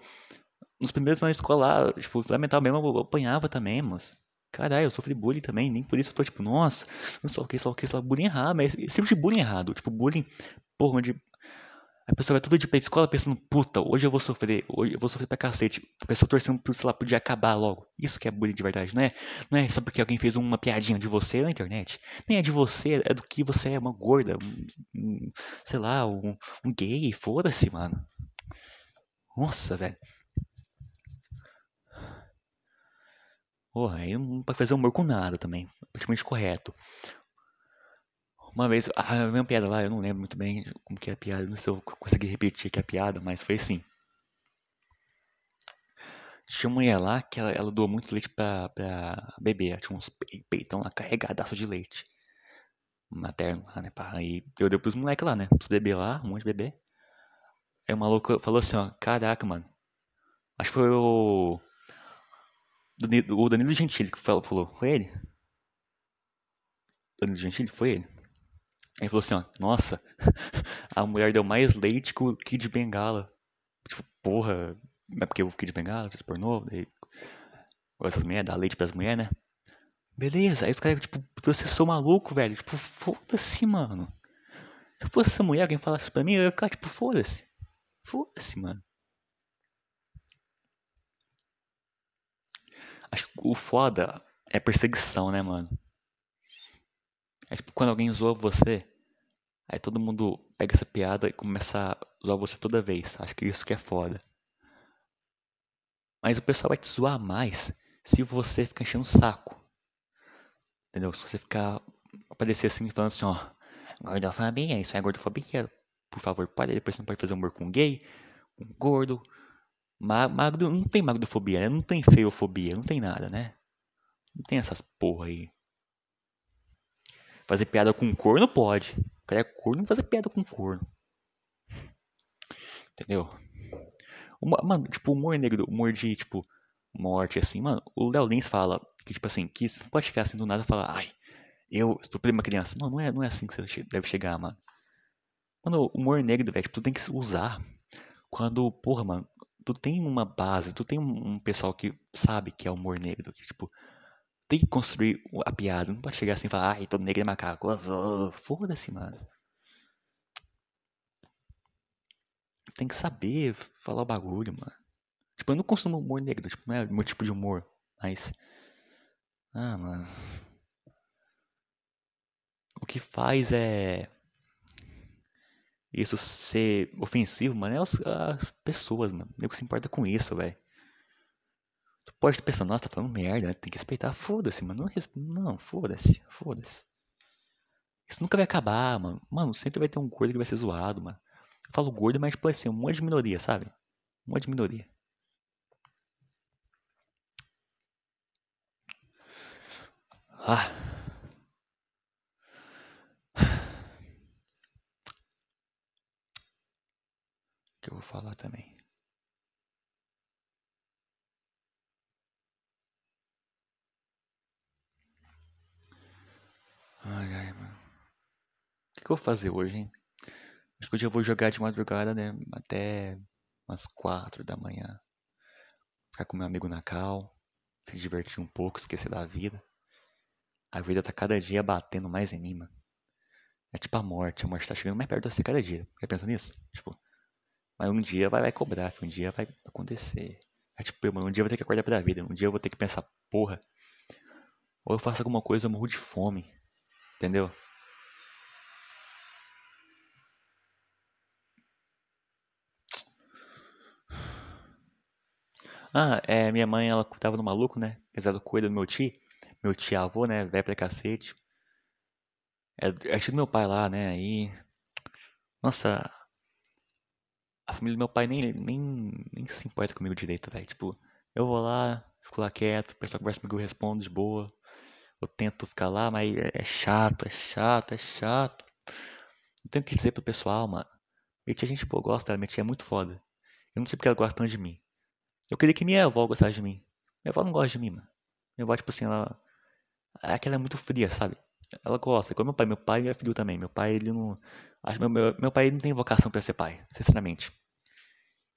Nos primeiros anos de escola, tipo, fundamental mesmo, eu apanhava também, mas. Caralho, eu sofri bullying também, nem por isso eu tô tipo, nossa, não sei o que, sei o que, sei lá, bullying errado, mas esse tipo de bullying errado, tipo, bullying, porra, onde a pessoa vai todo dia pra escola pensando, puta, hoje eu vou sofrer, hoje eu vou sofrer pra cacete. A pessoa torcendo pro, sei lá, podia acabar logo. Isso que é bullying de verdade, não é? Não é só porque alguém fez uma piadinha de você na internet. Nem é de você, é do que você é uma gorda, um, um, sei lá, um, um gay, foda-se, mano. Nossa, velho. Porra, aí não pode fazer humor com nada também. Praticamente correto. Uma vez, a mesma piada lá, eu não lembro muito bem como que é a piada, não sei se eu consegui repetir aqui a piada, mas foi assim. Tinha uma mulher lá que ela, ela doou muito leite pra, pra bebê, ela tinha uns peitão lá carregadaço de leite. Materno lá, né? Aí eu dei pros moleques lá, né? Pros bebê lá, um monte de bebê. Aí o maluco falou assim, ó, caraca, mano. Acho que foi o. O Danilo Gentili que falou, falou. Foi ele? Danilo Gentili? Foi ele? Ele falou assim, ó, nossa, a mulher deu mais leite que o Kid Bengala. Tipo, porra, é porque o Kid Bengala, tipo, pornô, daí, essas mulheres, dá leite pras mulheres, né? Beleza, aí os caras, tipo, você sou maluco, velho. Tipo, foda-se, mano. Se fosse essa mulher, alguém falasse pra mim, eu ia ficar, tipo, foda-se. Foda-se, mano. Acho que o foda é perseguição, né, mano? É tipo quando alguém zoa você, aí todo mundo pega essa piada e começa a zoar você toda vez. Acho que isso que é foda. Mas o pessoal vai te zoar mais se você ficar enchendo o saco. Entendeu? Se você ficar aparecer assim falando assim, ó, gordofobia, isso é gordofobia. Por favor, pare, depois você não pode fazer humor com gay, com gordo. Magro, não tem magdofobia, né? não tem feiofobia, não tem nada, né? Não tem essas porra aí. Fazer piada com corno pode. O cara é corno, fazer piada com corno. Entendeu? Uma, mano, tipo, humor negro, humor de, tipo, morte, assim, mano. O Léo Lins fala que, tipo assim, que você não pode chegar assim do nada e falar, ai, eu estuprei uma criança. Não, não é, não é assim que você deve chegar, mano. Mano, humor negro, velho, tipo, tu tem que usar. Quando, porra, mano, tu tem uma base, tu tem um, pessoal que sabe que é humor negro, que, tipo, tem que construir a piada. Não pode chegar assim e falar, ai, todo negro é macaco. Foda-se, mano. Tem que saber falar o bagulho, mano. Tipo, eu não consumo humor negro, tipo, não é meu tipo de humor. Mas. Ah, mano. O que faz é. Isso ser ofensivo, mano, é as, as pessoas, mano. O nego se importa com isso, velho. Tu pode pensar, nossa, tá falando merda, né? tem que respeitar. Foda-se, mano. Não, não foda-se, foda-se. Isso nunca vai acabar, mano. Mano, sempre vai ter um gordo que vai ser zoado, mano. Eu falo gordo, mas tipo assim, um monte de minoria, sabe? Um monte de minoria. Ah. Que eu vou falar também. Ai, ai, mano. O que, que eu vou fazer hoje, hein? Acho que hoje eu vou jogar de madrugada, né? Até umas quatro da manhã. Ficar com meu amigo na cal. Se divertir um pouco, esquecer da vida. A vida tá cada dia batendo mais em mim, mano. É tipo a morte. A morte tá chegando mais perto de você cada dia. Já pensou nisso? Tipo, mas um dia vai, vai cobrar, um dia vai acontecer. É tipo, mano, um dia eu vou ter que acordar pra vida. Um dia eu vou ter que pensar, porra. Ou eu faço alguma coisa, eu morro de fome. Entendeu? Ah, é, minha mãe, ela tava no maluco, né? Apesar do cuida do meu tio. Meu tio avô, né? Velho pra cacete. É, é tio do meu pai lá, né? Aí. Nossa, a família do meu pai nem, nem, nem se importa comigo direito, velho. Tipo, eu vou lá, fico lá quieto, o pessoal conversa comigo, eu respondo de boa. Eu tento ficar lá, mas é chato, é chato, é chato. Eu tento dizer pro pessoal, mano. Minha tia, gente boa, gosta dela, minha tia é muito foda. Eu não sei porque ela gosta tanto de mim. Eu queria que minha avó gostasse de mim. Minha avó não gosta de mim, mano. Minha avó, tipo assim, ela. É que ela é muito fria, sabe? Ela gosta, igual meu pai. Meu pai é filho também. Meu pai, ele não. Acho meu, meu, meu pai não tem vocação para ser pai, sinceramente.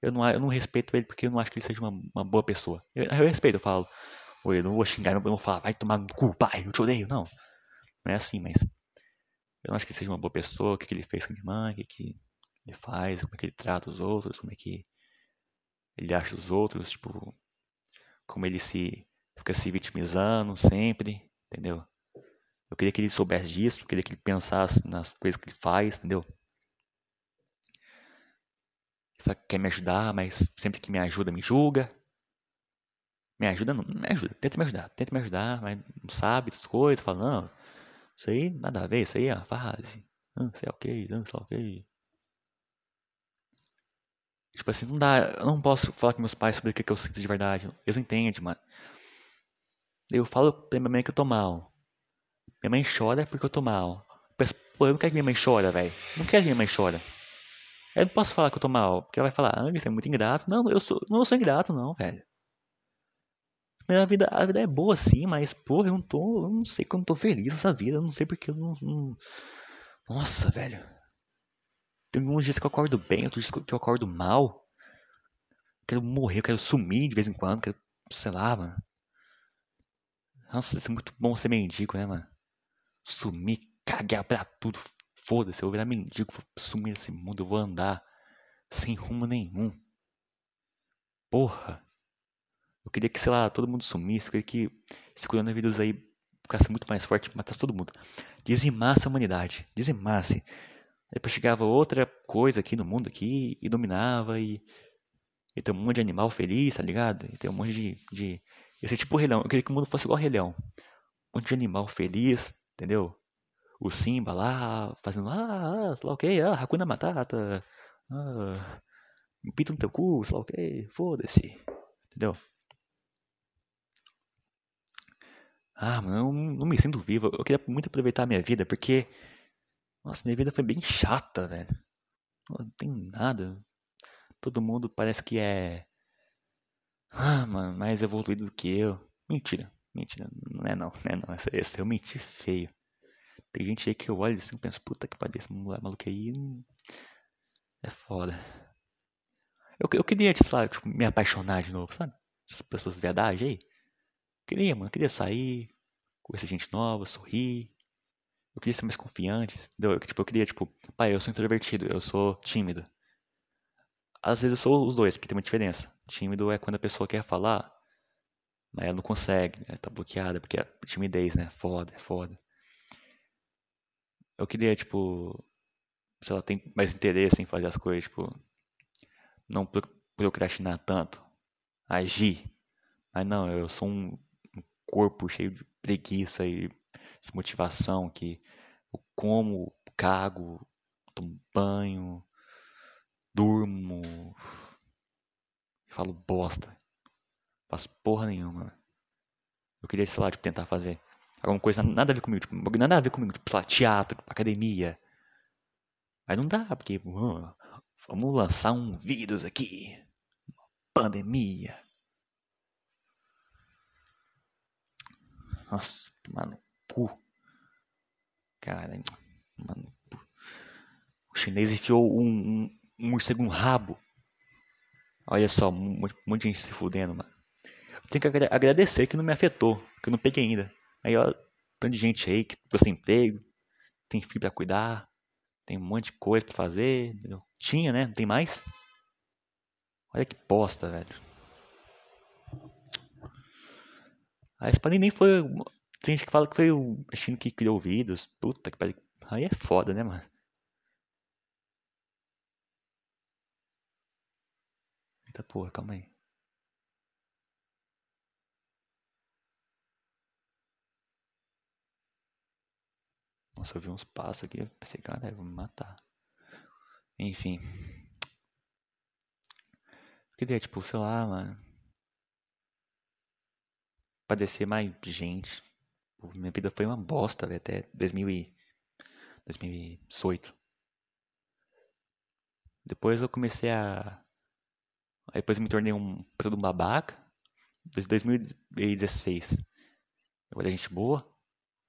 Eu não, eu não respeito ele porque eu não acho que ele seja uma, uma boa pessoa. Eu, eu respeito, eu falo. Oi, eu não vou xingar, eu não vou falar, vai tomar no cu, pai, eu te odeio. Não. Não é assim, mas. Eu não acho que ele seja uma boa pessoa, o que, que ele fez com a minha mãe, o que, que ele faz, como é que ele trata os outros, como é que ele acha os outros, tipo. Como ele se. fica se vitimizando sempre, entendeu? Eu queria que ele soubesse disso, eu queria que ele pensasse nas coisas que ele faz, entendeu? Ele quer me ajudar, mas sempre que me ajuda, me julga. Me ajuda, não me ajuda, tenta me ajudar, tenta me ajudar, mas não sabe das coisas, fala, não, isso aí nada a ver, isso aí é uma fase, não, isso é ok, não, isso é ok. Tipo assim, não dá, eu não posso falar com meus pais sobre o que eu sinto de verdade, eles não entendem, mano. Eu falo pra minha mãe que eu tô mal. Minha mãe chora porque eu tô mal. Pô, eu não quero que minha mãe chora, velho. Não quero que minha mãe chora. Eu não posso falar que eu tô mal, porque ela vai falar, ah, você é muito ingrato. Não, eu sou, não sou ingrato, não, velho. A vida, a vida é boa sim, mas, porra, eu não tô. Eu não sei como eu tô feliz nessa vida. Eu não sei porque eu não. não... Nossa, velho. Tem uns dias que eu acordo bem, outros dias que eu acordo mal. quero morrer, quero sumir de vez em quando, quero, sei lá, mano. Nossa, isso é muito bom ser mendigo, né, mano? Sumir, cagar pra tudo. Foda-se, eu vou virar mendigo, vou sumir nesse mundo, eu vou andar sem rumo nenhum. Porra. Eu queria que, sei lá, todo mundo sumisse, eu queria que esse coronavírus aí ficasse muito mais forte, matasse todo mundo. Dizimasse a humanidade, dizimasse. Depois chegava outra coisa aqui no mundo aqui e dominava e, e tem um monte de animal feliz, tá ligado? E tem um monte de, de... Esse tipo Rei Leão. Eu queria que o mundo fosse igual Rei Leão. Um monte de animal feliz, entendeu? O Simba lá, fazendo, ah, ah sei lá o que, ah, Hakuna Matata, ah, pita no teu cu, sei lá o que, foda-se, entendeu? Ah, mano, eu não me sinto vivo. Eu queria muito aproveitar a minha vida, porque. Nossa, minha vida foi bem chata, velho. Não tem nada. Todo mundo parece que é. Ah, mano, mais evoluído do que eu. Mentira, mentira. Não é não, não é não. Esse, esse eu menti feio. Tem gente aí que eu olho assim e penso, puta que pariu, esse maluco aí. É foda. Eu, eu queria, sei tipo, me apaixonar de novo, sabe? Essas pessoas verdade aí. Queria, mano, queria sair, conhecer gente nova, sorrir. Eu queria ser mais confiante, entendeu? Eu, tipo, eu queria, tipo, pai, eu sou introvertido, eu sou tímido. Às vezes eu sou os dois, porque tem uma diferença. Tímido é quando a pessoa quer falar, mas ela não consegue, né? tá bloqueada, porque é timidez, né? Foda, é foda. Eu queria, tipo, se ela tem mais interesse em fazer as coisas, tipo, não procrastinar tanto, agir. Mas não, eu sou um corpo cheio de preguiça e desmotivação que eu como, cago, tomo banho, durmo, falo bosta. Faço porra nenhuma. Eu queria, sei lá, tipo, tentar fazer alguma coisa nada a ver comigo, tipo, nada a ver comigo, tipo, sei lá, teatro, academia. Mas não dá, porque uh, vamos lançar um vírus aqui. Pandemia. Nossa, mano, cu. Cara, mano. O chinês enfiou um, um, um morcego no rabo. Olha só, um monte de gente se fudendo, mano. Tenho que agradecer que não me afetou, que eu não peguei ainda. Aí, ó, tanto de gente aí que ficou sem emprego, tem filho pra cuidar, tem um monte de coisa pra fazer. Entendeu? Tinha, né? Não tem mais? Olha que bosta, velho. A Espanha nem foi. Tem gente que fala que foi o Chino que criou o vírus. Puta que pariu. Aí é foda, né, mano? Eita porra, calma aí. Nossa, eu vi uns passos aqui, eu pensei, cara, vou me matar. Enfim. Queria, tipo, sei lá, mano. Padecer mais gente. Minha vida foi uma bosta, velho, até 2000 e... 2018. Depois eu comecei a. Aí depois eu me tornei um todo um babaca. Desde 2016. Eu era gente boa.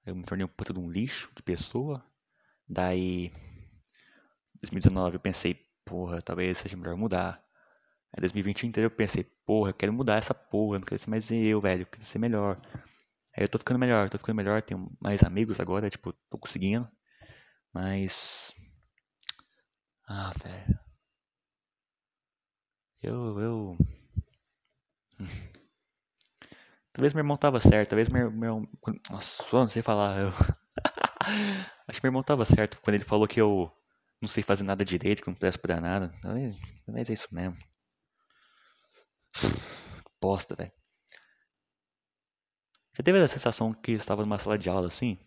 Eu me tornei um puta de um lixo de pessoa. Daí. 2019 eu pensei, porra, talvez seja melhor mudar. Aí 2020 inteiro eu pensei, porra, eu quero mudar essa porra, não quero ser mais eu, velho, eu quero ser melhor. Aí eu tô ficando melhor, tô ficando melhor, tenho mais amigos agora, tipo, tô conseguindo. Mas. Ah, velho. Eu. eu... Talvez meu irmão tava certo, talvez meu, meu Nossa, não sei falar. Eu... Acho que meu irmão tava certo quando ele falou que eu não sei fazer nada direito, que não presta pra nada. Talvez, talvez é isso mesmo. Bosta, velho. Já teve a sensação que estava numa sala de aula assim?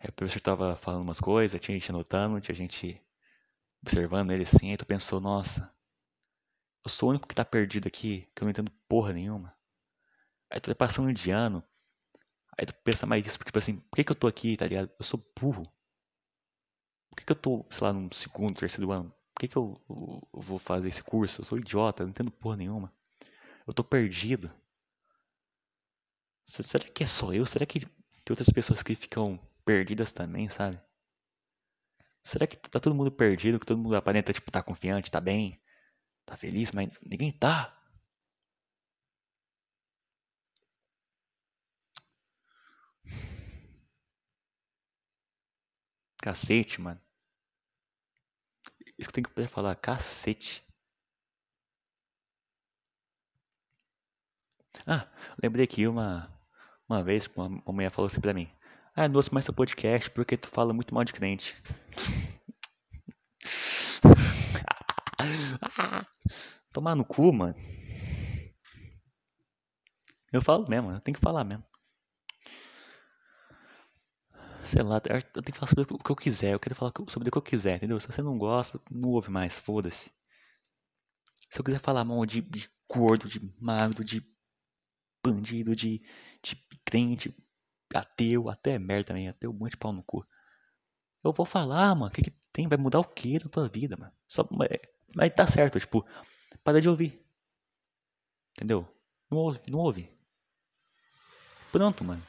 Aí o professor estava falando umas coisas, tinha gente anotando, tinha gente observando ele assim, aí tu pensou, nossa, eu sou o único que tá perdido aqui, que eu não entendo porra nenhuma. Aí tu vai passando de ano, aí tu pensa mais isso, tipo assim, por que, que eu tô aqui, tá ligado? Eu sou burro. Por que, que eu tô, sei lá, no segundo, terceiro ano? Por que, que eu, eu, eu vou fazer esse curso? Eu sou idiota, não entendo porra nenhuma. Eu tô perdido. Será que é só eu? Será que tem outras pessoas que ficam perdidas também, sabe? Será que tá todo mundo perdido, que todo mundo aparenta, tipo, tá confiante, tá bem, tá feliz, mas ninguém tá? Cacete, mano. Isso que tem que falar, cacete. Ah, lembrei aqui uma, uma vez, uma, uma mulher falou assim pra mim. Ah, não ouço mais seu podcast porque tu fala muito mal de crente. Tomar no cu, mano. Eu falo mesmo, eu tenho que falar mesmo. Sei lá, eu tenho que falar sobre o que eu quiser. Eu quero falar sobre o que eu quiser, entendeu? Se você não gosta, não ouve mais, foda-se. Se eu quiser falar mal de, de gordo, de magro, de bandido, de, de crente, ateu, até merda também, ateu, um monte de pau no cu. Eu vou falar, mano, o que, que tem? Vai mudar o que na tua vida, mano? Só, mas tá certo, tipo, para de ouvir. Entendeu? Não ouve, não ouve. Pronto, mano.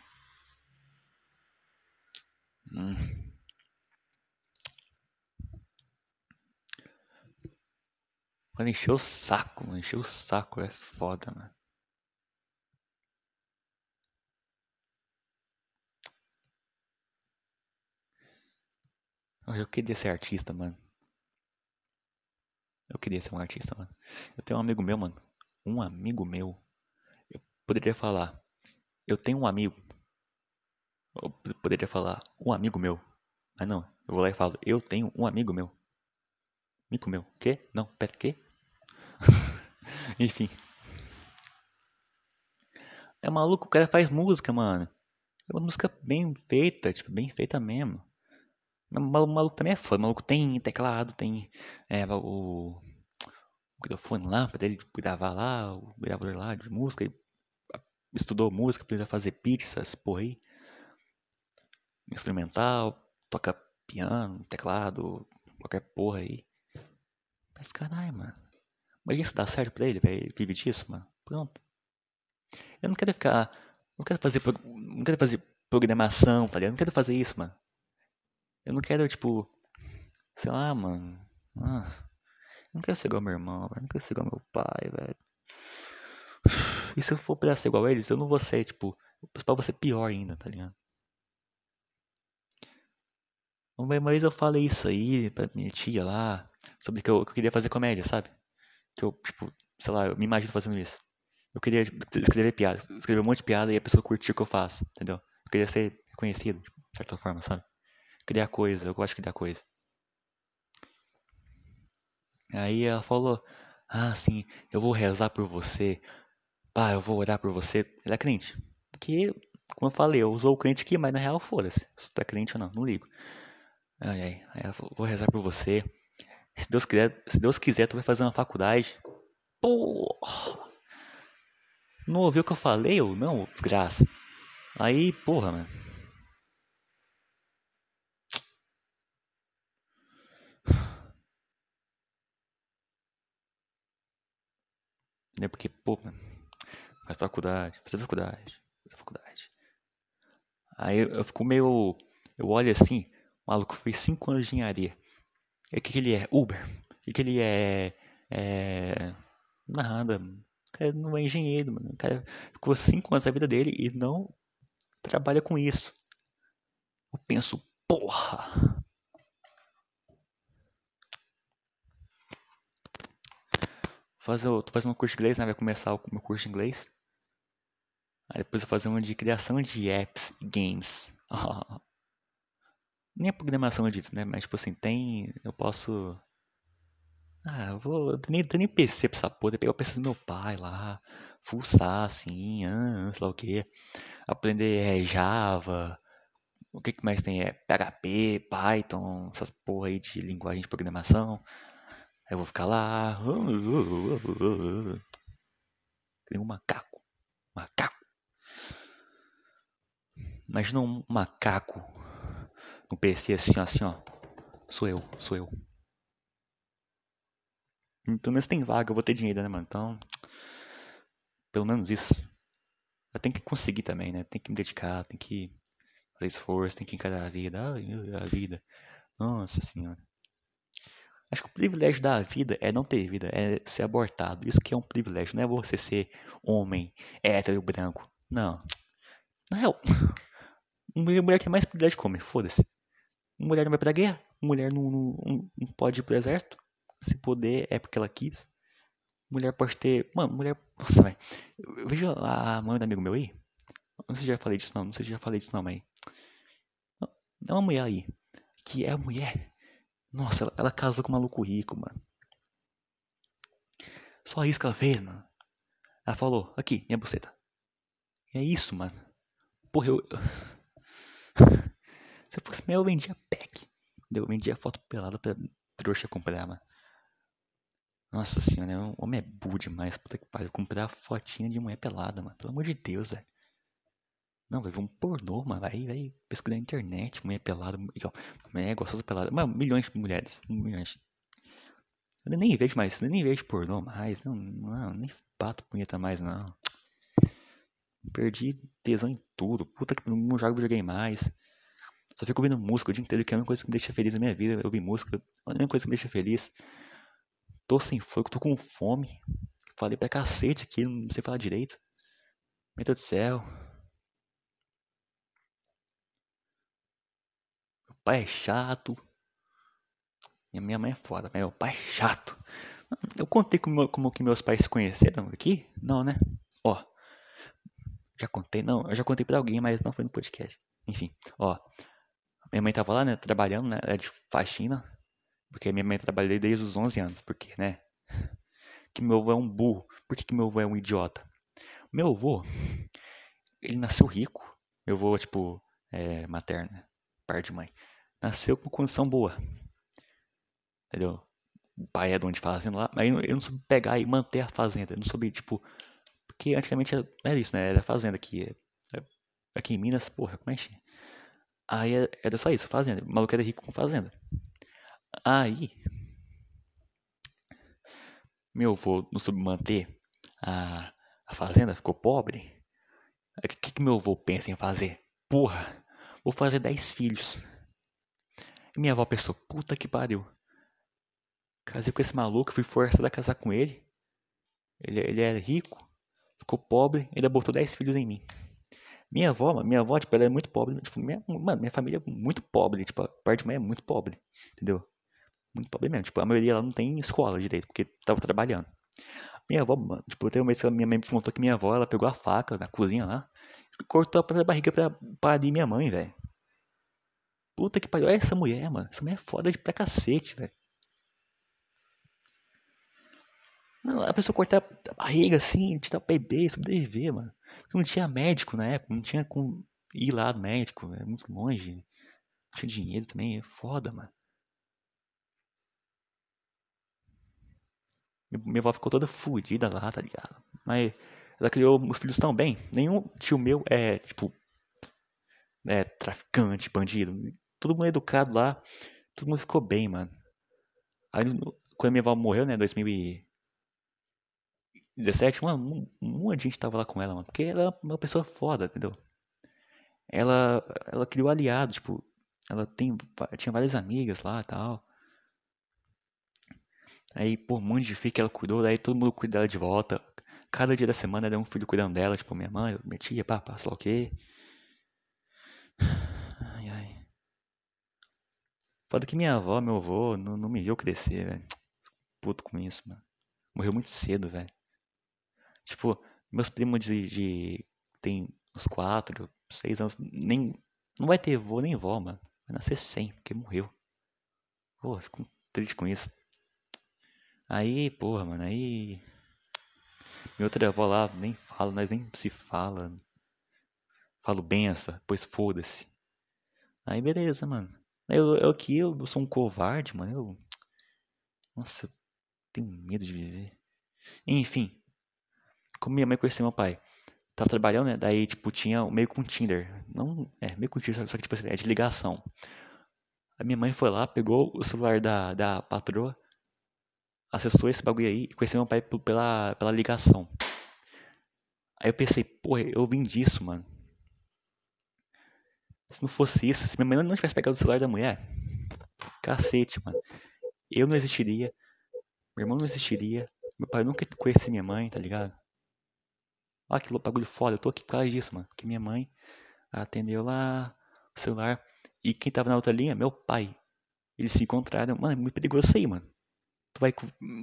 Hum. Mano, encheu o saco, mano. Encheu o saco, é foda, mano. Eu queria ser artista, mano. Eu queria ser um artista, mano. Eu tenho um amigo meu, mano. Um amigo meu. Eu poderia falar. Eu tenho um amigo. Eu poderia falar. Um amigo meu. Mas não. Eu vou lá e falo. Eu tenho um amigo meu. Amigo meu. Quê? Não. Pera, quê? Enfim. É maluco, o cara faz música, mano. É uma música bem feita, tipo, bem feita mesmo. O maluco também é foda. O maluco tem teclado, tem é, o, o microfone lá pra ele gravar lá, o gravador lá de música. Ele estudou música pra ele fazer pizzas, porra aí. Instrumental, toca piano, teclado, qualquer porra aí. Mas caralho, mano. Mas isso dá certo pra ele, velho? Vive disso, mano? Pronto. Eu não quero ficar. Não quero fazer. Não quero fazer programação, tá ligado? Eu não quero fazer isso, mano. Eu não quero, tipo, sei lá, mano. Ah, eu não quero ser igual meu irmão, velho. Não quero ser igual meu pai, velho. E se eu for pra ser igual a eles, eu não vou ser, tipo, pra você pior ainda, tá ligado? Uma vez eu falei isso aí pra minha tia lá, sobre que eu, que eu queria fazer comédia, sabe? Que eu, tipo, sei lá, eu me imagino fazendo isso. Eu queria tipo, escrever piada, escrever um monte de piada e a pessoa curtir o que eu faço, entendeu? Eu queria ser reconhecido, tipo, de certa forma, sabe? criar coisa, eu gosto de criar coisa. Aí ela falou, ah, sim, eu vou rezar por você, pá, eu vou orar por você. Ela é crente. Porque, como eu falei, eu usou o crente aqui, mas na real, foda-se. Se tu é crente ou não, não ligo. Ela falou, vou rezar por você. Se Deus quiser, se Deus quiser, tu vai fazer uma faculdade. Porra! Não ouviu o que eu falei ou não, desgraça? Aí, porra, mano. Né? Porque, pô, mano, faz faculdade, faz faculdade, faz faculdade. Aí eu fico meio. Eu olho assim, o maluco fez 5 anos de engenharia. E o que, que ele é? Uber. O que, que ele é? É. Nada. O cara não é engenheiro, mano. O cara ficou 5 anos da vida dele e não trabalha com isso. Eu penso, porra! fazer, tô fazendo um curso de inglês, né? Vai começar o meu curso de inglês. Aí depois eu vou fazer um de criação de apps e games. Nem a programação disso, né? Mas tipo assim, tem. Eu posso. Ah, eu vou. Eu nem, nem PC pra essa porra. Pegar o PC do meu pai lá. Fuçar assim, ah, sei lá o que. Aprender é, Java. O que, que mais tem? É PHP, Python, essas porra aí de linguagem de programação. Eu vou ficar lá. Tem um macaco. Macaco. Imagina um macaco no PC assim, assim, ó. Sou eu, sou eu. Pelo menos tem vaga, eu vou ter dinheiro, né, mano? Então, pelo menos isso. Eu tenho que conseguir também, né? Tem que me dedicar, tem que fazer esforço, tem que encarar a vida. Ai, a vida. Nossa senhora. Acho que o privilégio da vida é não ter vida, é ser abortado. Isso que é um privilégio, não é você ser homem, hétero, branco. Não. Na real, mulher tem mais privilégio que homem, foda-se. Mulher não vai pra guerra, mulher não, não, não pode ir pro exército. Se poder, é porque ela quis. Mulher pode ter. Mano, mulher. Nossa, velho. Veja a mãe do amigo meu aí. Não sei se já falei disso, não. Não sei se já falei disso, não, mas. É uma mulher aí. Que é mulher nossa, ela, ela casou com um maluco rico, mano. Só isso que ela fez, mano. Ela falou, aqui, minha buceta. E é isso, mano. Porra, eu. Se eu fosse meu, eu vendia pack. Eu vendia foto pelada pra trouxa comprar, mano. Nossa senhora, o homem é burro demais. Puta que pariu. Comprar fotinha de mulher pelada, mano. Pelo amor de Deus, velho. Não, vai vamos pornô, mano. Vai, vai pesquisar na internet, mulher pelada, mulher gostosa pelada. Milhões de mulheres. Milhões. Eu nem vejo mais, eu nem vejo pornô mais. Não, não nem bato punheta mais, não. Perdi tesão em tudo. Puta que não jogo videogame mais. Só fico ouvindo música o dia inteiro, que é a única coisa que me deixa feliz na minha vida. Eu ouvir música, é a única coisa que me deixa feliz. Tô sem fogo, tô com fome. Falei pra cacete aqui, não sei falar direito. Meu Deus do céu. pai é chato. Minha mãe é foda, meu pai é chato. Eu contei como, como que meus pais se conheceram aqui? Não, né? Ó. Já contei, não. Eu já contei pra alguém, mas não foi no podcast. Enfim, ó. Minha mãe tava lá, né? Trabalhando, né? Era de faxina. Porque minha mãe trabalhou desde os 11 anos. Por quê, né? Que meu avô é um burro. Por que, que meu avô é um idiota? Meu avô, ele nasceu rico. Meu avô, tipo, é, materno? Par de mãe nasceu com condição boa. Entendeu? O pai é dono de fazenda lá, mas eu não soube pegar e manter a fazenda. Eu não soube, tipo. Porque antigamente era isso, né? Era fazenda aqui. É, aqui em Minas, porra, como é que Aí é, era só isso, fazenda. O maluco era rico com fazenda. Aí. Meu avô não soube manter a, a fazenda, ficou pobre. O que, que meu avô pensa em fazer? Porra, vou fazer 10 filhos. E minha avó pensou, puta que pariu. Casei com esse maluco, fui forçada a casar com ele. Ele, ele era rico, ficou pobre, ainda botou 10 filhos em mim. Minha avó, minha avó, tipo, ela é muito pobre. Tipo, minha, mano, minha família é muito pobre. Tipo, a parte de mãe é muito pobre. Entendeu? Muito pobre mesmo. Tipo, a maioria ela não tem escola direito, porque tava trabalhando. Minha avó, mano, tipo, tem uma vez que minha mãe me contou que minha avó, ela pegou a faca na cozinha lá, cortou a própria barriga pra parir minha mãe, velho. Puta que pariu. Olha essa mulher, mano. Essa mulher é foda de pra cacete, velho. A pessoa cortar a barriga assim, te dar bebê, sobreviver, mano. Porque não tinha médico na época, não tinha como ir lá no médico, é muito longe. Não tinha dinheiro também, é foda, mano. Minha avó ficou toda fodida lá, tá ligado? Mas ela criou os filhos tão bem. Nenhum tio meu é, tipo, é, traficante, bandido. Todo mundo é educado lá. Todo mundo ficou bem, mano. Aí, quando minha avó morreu, né, 2000 e... 17, um, monte de gente tava lá com ela, mano. Porque ela é uma pessoa foda, entendeu? Ela, ela criou aliados, tipo, ela tem, tinha várias amigas lá e tal. Aí, por um monte de filho que ela cuidou, daí todo mundo cuida dela de volta. Cada dia da semana era um filho cuidando dela, tipo, minha mãe, minha tia, papá, sei lá o quê. Ai, ai. Foda que minha avó, meu avô, não, não me viu crescer, velho. Puto com isso, mano. Morreu muito cedo, velho. Tipo, meus primos de, de. Tem uns 4, 6 anos. Nem. Não vai ter avô nem vó, mano. Vai nascer sem, porque morreu. Pô, fico triste com isso. Aí, porra, mano, aí. Minha outra avó lá nem fala, nós nem se fala. Falo benção, pois foda-se. Aí beleza, mano. Eu, eu aqui, eu sou um covarde, mano. Eu. Nossa, eu tenho medo de viver. Enfim. Como minha mãe conhecia meu pai. Tava trabalhando, né? Daí, tipo, tinha meio com Tinder. Não, é, meio com Tinder, só que, tipo assim, é de ligação. A minha mãe foi lá, pegou o celular da, da patroa acessou esse bagulho aí e conheceu meu pai pela, pela ligação. Aí eu pensei, porra, eu vim disso, mano. Se não fosse isso, se minha mãe não tivesse pegado o celular da mulher, cacete, mano. Eu não existiria, meu irmão não existiria, meu pai nunca conhecia minha mãe, tá ligado? Olha que bagulho foda, eu tô aqui por causa disso, mano. Porque minha mãe atendeu lá o celular e quem tava na outra linha, meu pai. Eles se encontraram, mano, é muito perigoso isso aí, mano tu vai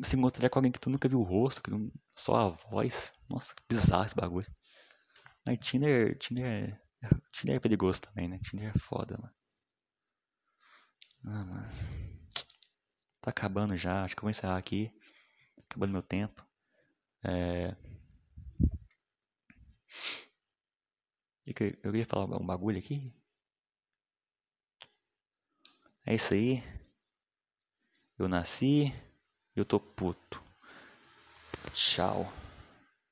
se encontrar com alguém que tu nunca viu o rosto, que não, só a voz. Nossa, bizarro esse bagulho. Mas Tinder, Tinder, Tinder é perigoso também, né? Tinder é foda, mano. Ah, mano. Tá acabando já, acho que eu vou encerrar aqui. Acabando meu tempo. É... Eu ia falar um bagulho aqui. É isso aí. Eu nasci. Eu tô puto. Tchau.